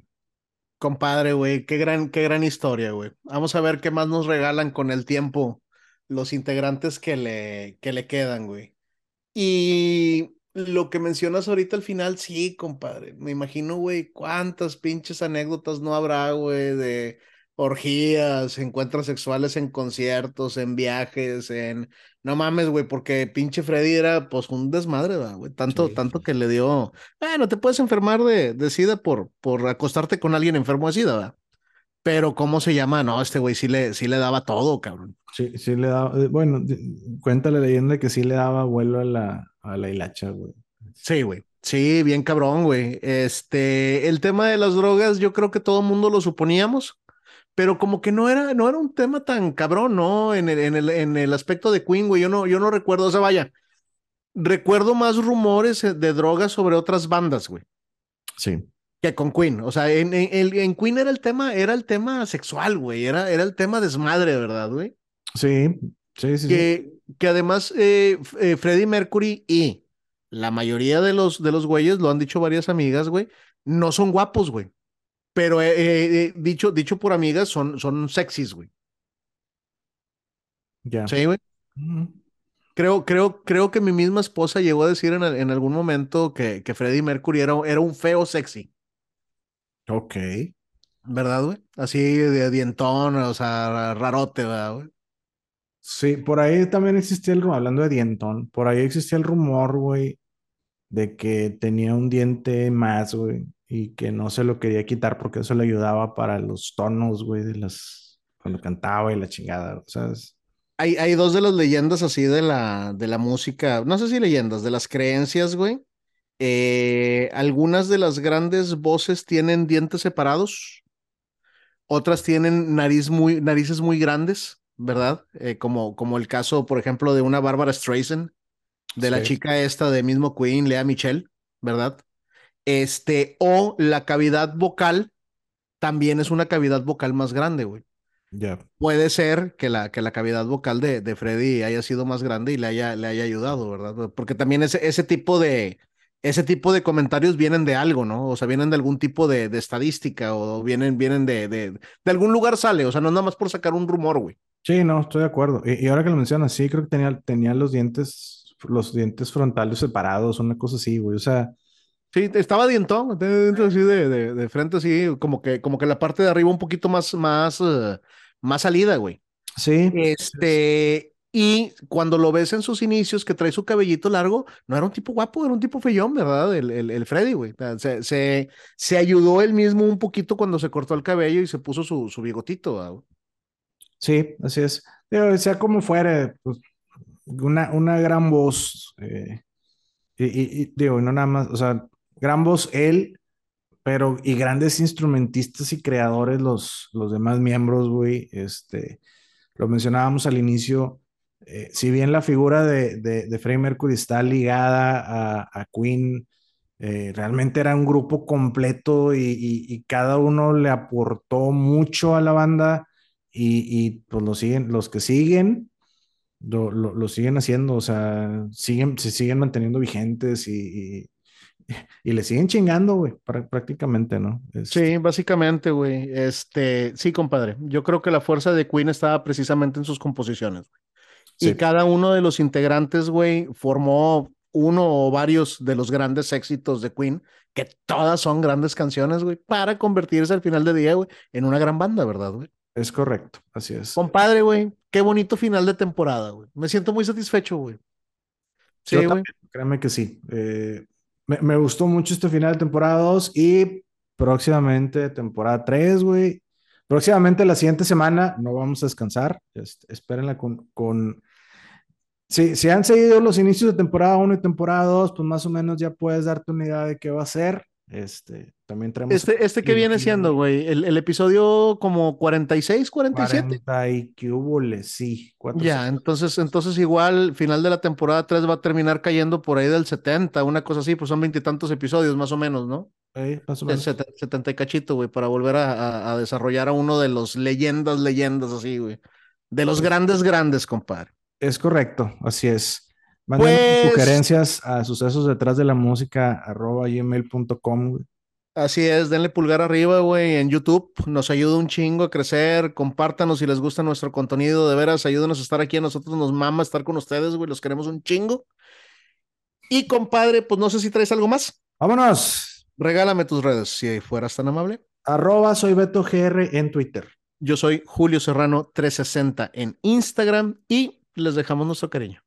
Compadre, güey, qué gran, qué gran historia, güey. Vamos a ver qué más nos regalan con el tiempo los integrantes que le, que le quedan, güey. Y lo que mencionas ahorita al final, sí, compadre. Me imagino, güey, cuántas pinches anécdotas no habrá, güey, de orgías, encuentros sexuales en conciertos, en viajes, en... No mames, güey, porque pinche Freddy era, pues, un desmadre, ¿verdad, güey. Tanto, Sí, tanto sí. que le dio... Bueno, te puedes enfermar de, de SIDA por, por acostarte con alguien enfermo de SIDA, ¿verdad? Pero, ¿cómo se llama? No, este güey sí le, sí le daba todo, cabrón. Sí, sí le daba, eh, bueno, cuenta la leyenda que sí le daba vuelo a la, a la hilacha, güey. Sí, güey. Sí, bien cabrón, güey. Este, el tema de las drogas, yo creo que todo el mundo lo suponíamos, pero como que no era, no era un tema tan cabrón, ¿no? En el, en el, en el aspecto de Queen, güey, yo no, yo no recuerdo, o sea, vaya, recuerdo más rumores eh, de drogas sobre otras bandas, güey, Sí, que con Queen. O sea, en, en, en Queen era el tema, era el tema sexual, güey, era, era el tema desmadre, ¿verdad, güey? sí, sí, sí. sí. que, que además eh, eh, Freddie Mercury y la mayoría de los, de los güeyes, lo han dicho varias amigas, güey, no son guapos, güey. Pero eh, eh, eh, dicho, dicho por amigas, son, son sexys, güey. Ya. Sí, güey. Creo, creo, creo que mi misma esposa llegó a decir en, en algún momento que, que Freddie Mercury era, era un feo sexy, Ok. ¿verdad, güey? Así de dientón, o sea, rarote, ¿verdad, güey? Sí, por ahí también existía el rumor, hablando de dientón, por ahí existía el rumor, güey, de que tenía un diente más, güey. Y que no se lo quería quitar porque eso le ayudaba para los tonos, güey, de las, cuando cantaba y la chingada, ¿sabes? Hay, hay dos de las leyendas así de la, de la música, no sé si leyendas, de las creencias, güey. Eh, algunas de las grandes voces tienen dientes separados, otras tienen nariz muy, narices muy grandes, ¿verdad? Eh, como, como el caso, por ejemplo, de una Bárbara Streisand, de la chica esta de mismo Queen, Lea Michelle, ¿verdad? Este, o la cavidad vocal también es una cavidad vocal más grande, güey. Ya. Puede ser que la, que la cavidad vocal de, de Freddy haya sido más grande y le haya, le haya ayudado, ¿verdad? Porque también ese, ese tipo de, ese tipo de comentarios vienen de algo, ¿no? O sea, vienen de algún tipo de, de estadística o vienen, vienen de, de, de algún lugar sale, o sea, no es nada más por sacar un rumor, güey. Sí, no, estoy de acuerdo. Y, y ahora que lo mencionas, sí, creo que tenía, tenía los dientes, los dientes frontales separados, una cosa así, güey. O sea, Sí, estaba dientón, así de, de, de frente, así, como que, como que la parte de arriba un poquito más, más, eh, más salida, güey. sí, Este, y cuando lo ves en sus inicios, que trae su cabellito largo, no era un tipo guapo, era un tipo feyón, ¿verdad? El, el, el Freddy, güey. Se, se, se ayudó él mismo un poquito cuando se cortó el cabello y se puso su, su bigotito, ¿verdad, güey? sí, así es. Digo, sea como fuere, pues, una, una gran voz. eh, y, y- y digo, no nada más, o sea, gran voz él, pero y grandes instrumentistas y creadores los, los demás miembros, güey. Este, lo mencionábamos al inicio. eh, si bien la figura de, de, de Freddie Mercury está ligada a, a Queen, eh, realmente era un grupo completo y, y- cada uno le aportó mucho a la banda y, y, pues lo siguen, los que siguen lo, lo- lo siguen haciendo, o sea, siguen, se siguen manteniendo vigentes y, y, le siguen chingando, güey, prá- prácticamente, ¿no? Este, Sí, básicamente, güey. Este, sí, compadre. Yo creo que la fuerza de Queen estaba precisamente en sus composiciones. güey. Y cada uno de los integrantes, güey, formó uno o varios de los grandes éxitos de Queen, que todas son grandes canciones, güey, para convertirse al final de día, güey, en una gran banda, ¿verdad, güey? es correcto, así es. Compadre, güey, qué bonito final de temporada, güey. Me siento muy satisfecho, güey. Sí, güey. créeme que sí. Eh, me, me gustó mucho este final de temporada 2 y próximamente temporada 3, güey. Próximamente la siguiente semana no vamos a descansar. Este, espérenla con, con... Si, si han seguido los inicios de temporada 1 y temporada 2, pues más o menos ya puedes darte una idea de qué va a ser. Este, también traemos Este, este que viene siendo, güey, el, el episodio como 46, 47. 40 y que hubo, sí. cuatro, Ya, entonces, entonces igual final de la temporada 3 va a terminar cayendo por ahí del 70, una cosa así, pues son veintitantos episodios más o menos, ¿no? eh, más o menos. 70, 70 y cachito, güey, para volver a, a- a desarrollar a uno de los leyendas, leyendas así, güey. De los grandes, grandes, compadre. Es correcto, así es. Sus Pues- sugerencias a sucesos detrás de la música arroba gmail.com. Así es, denle pulgar arriba, güey, en YouTube. Nos ayuda un chingo a crecer. Compártanos si les gusta nuestro contenido. De veras, ayúdenos a estar aquí. A nosotros nos mama estar con ustedes, güey. Los queremos un chingo. Y compadre, pues no sé si traes algo más. Vámonos. Regálame tus redes, si fueras tan amable. Arroba soy Beto GR en Twitter. Yo soy Julio Serrano 360 en Instagram y les dejamos nuestro cariño.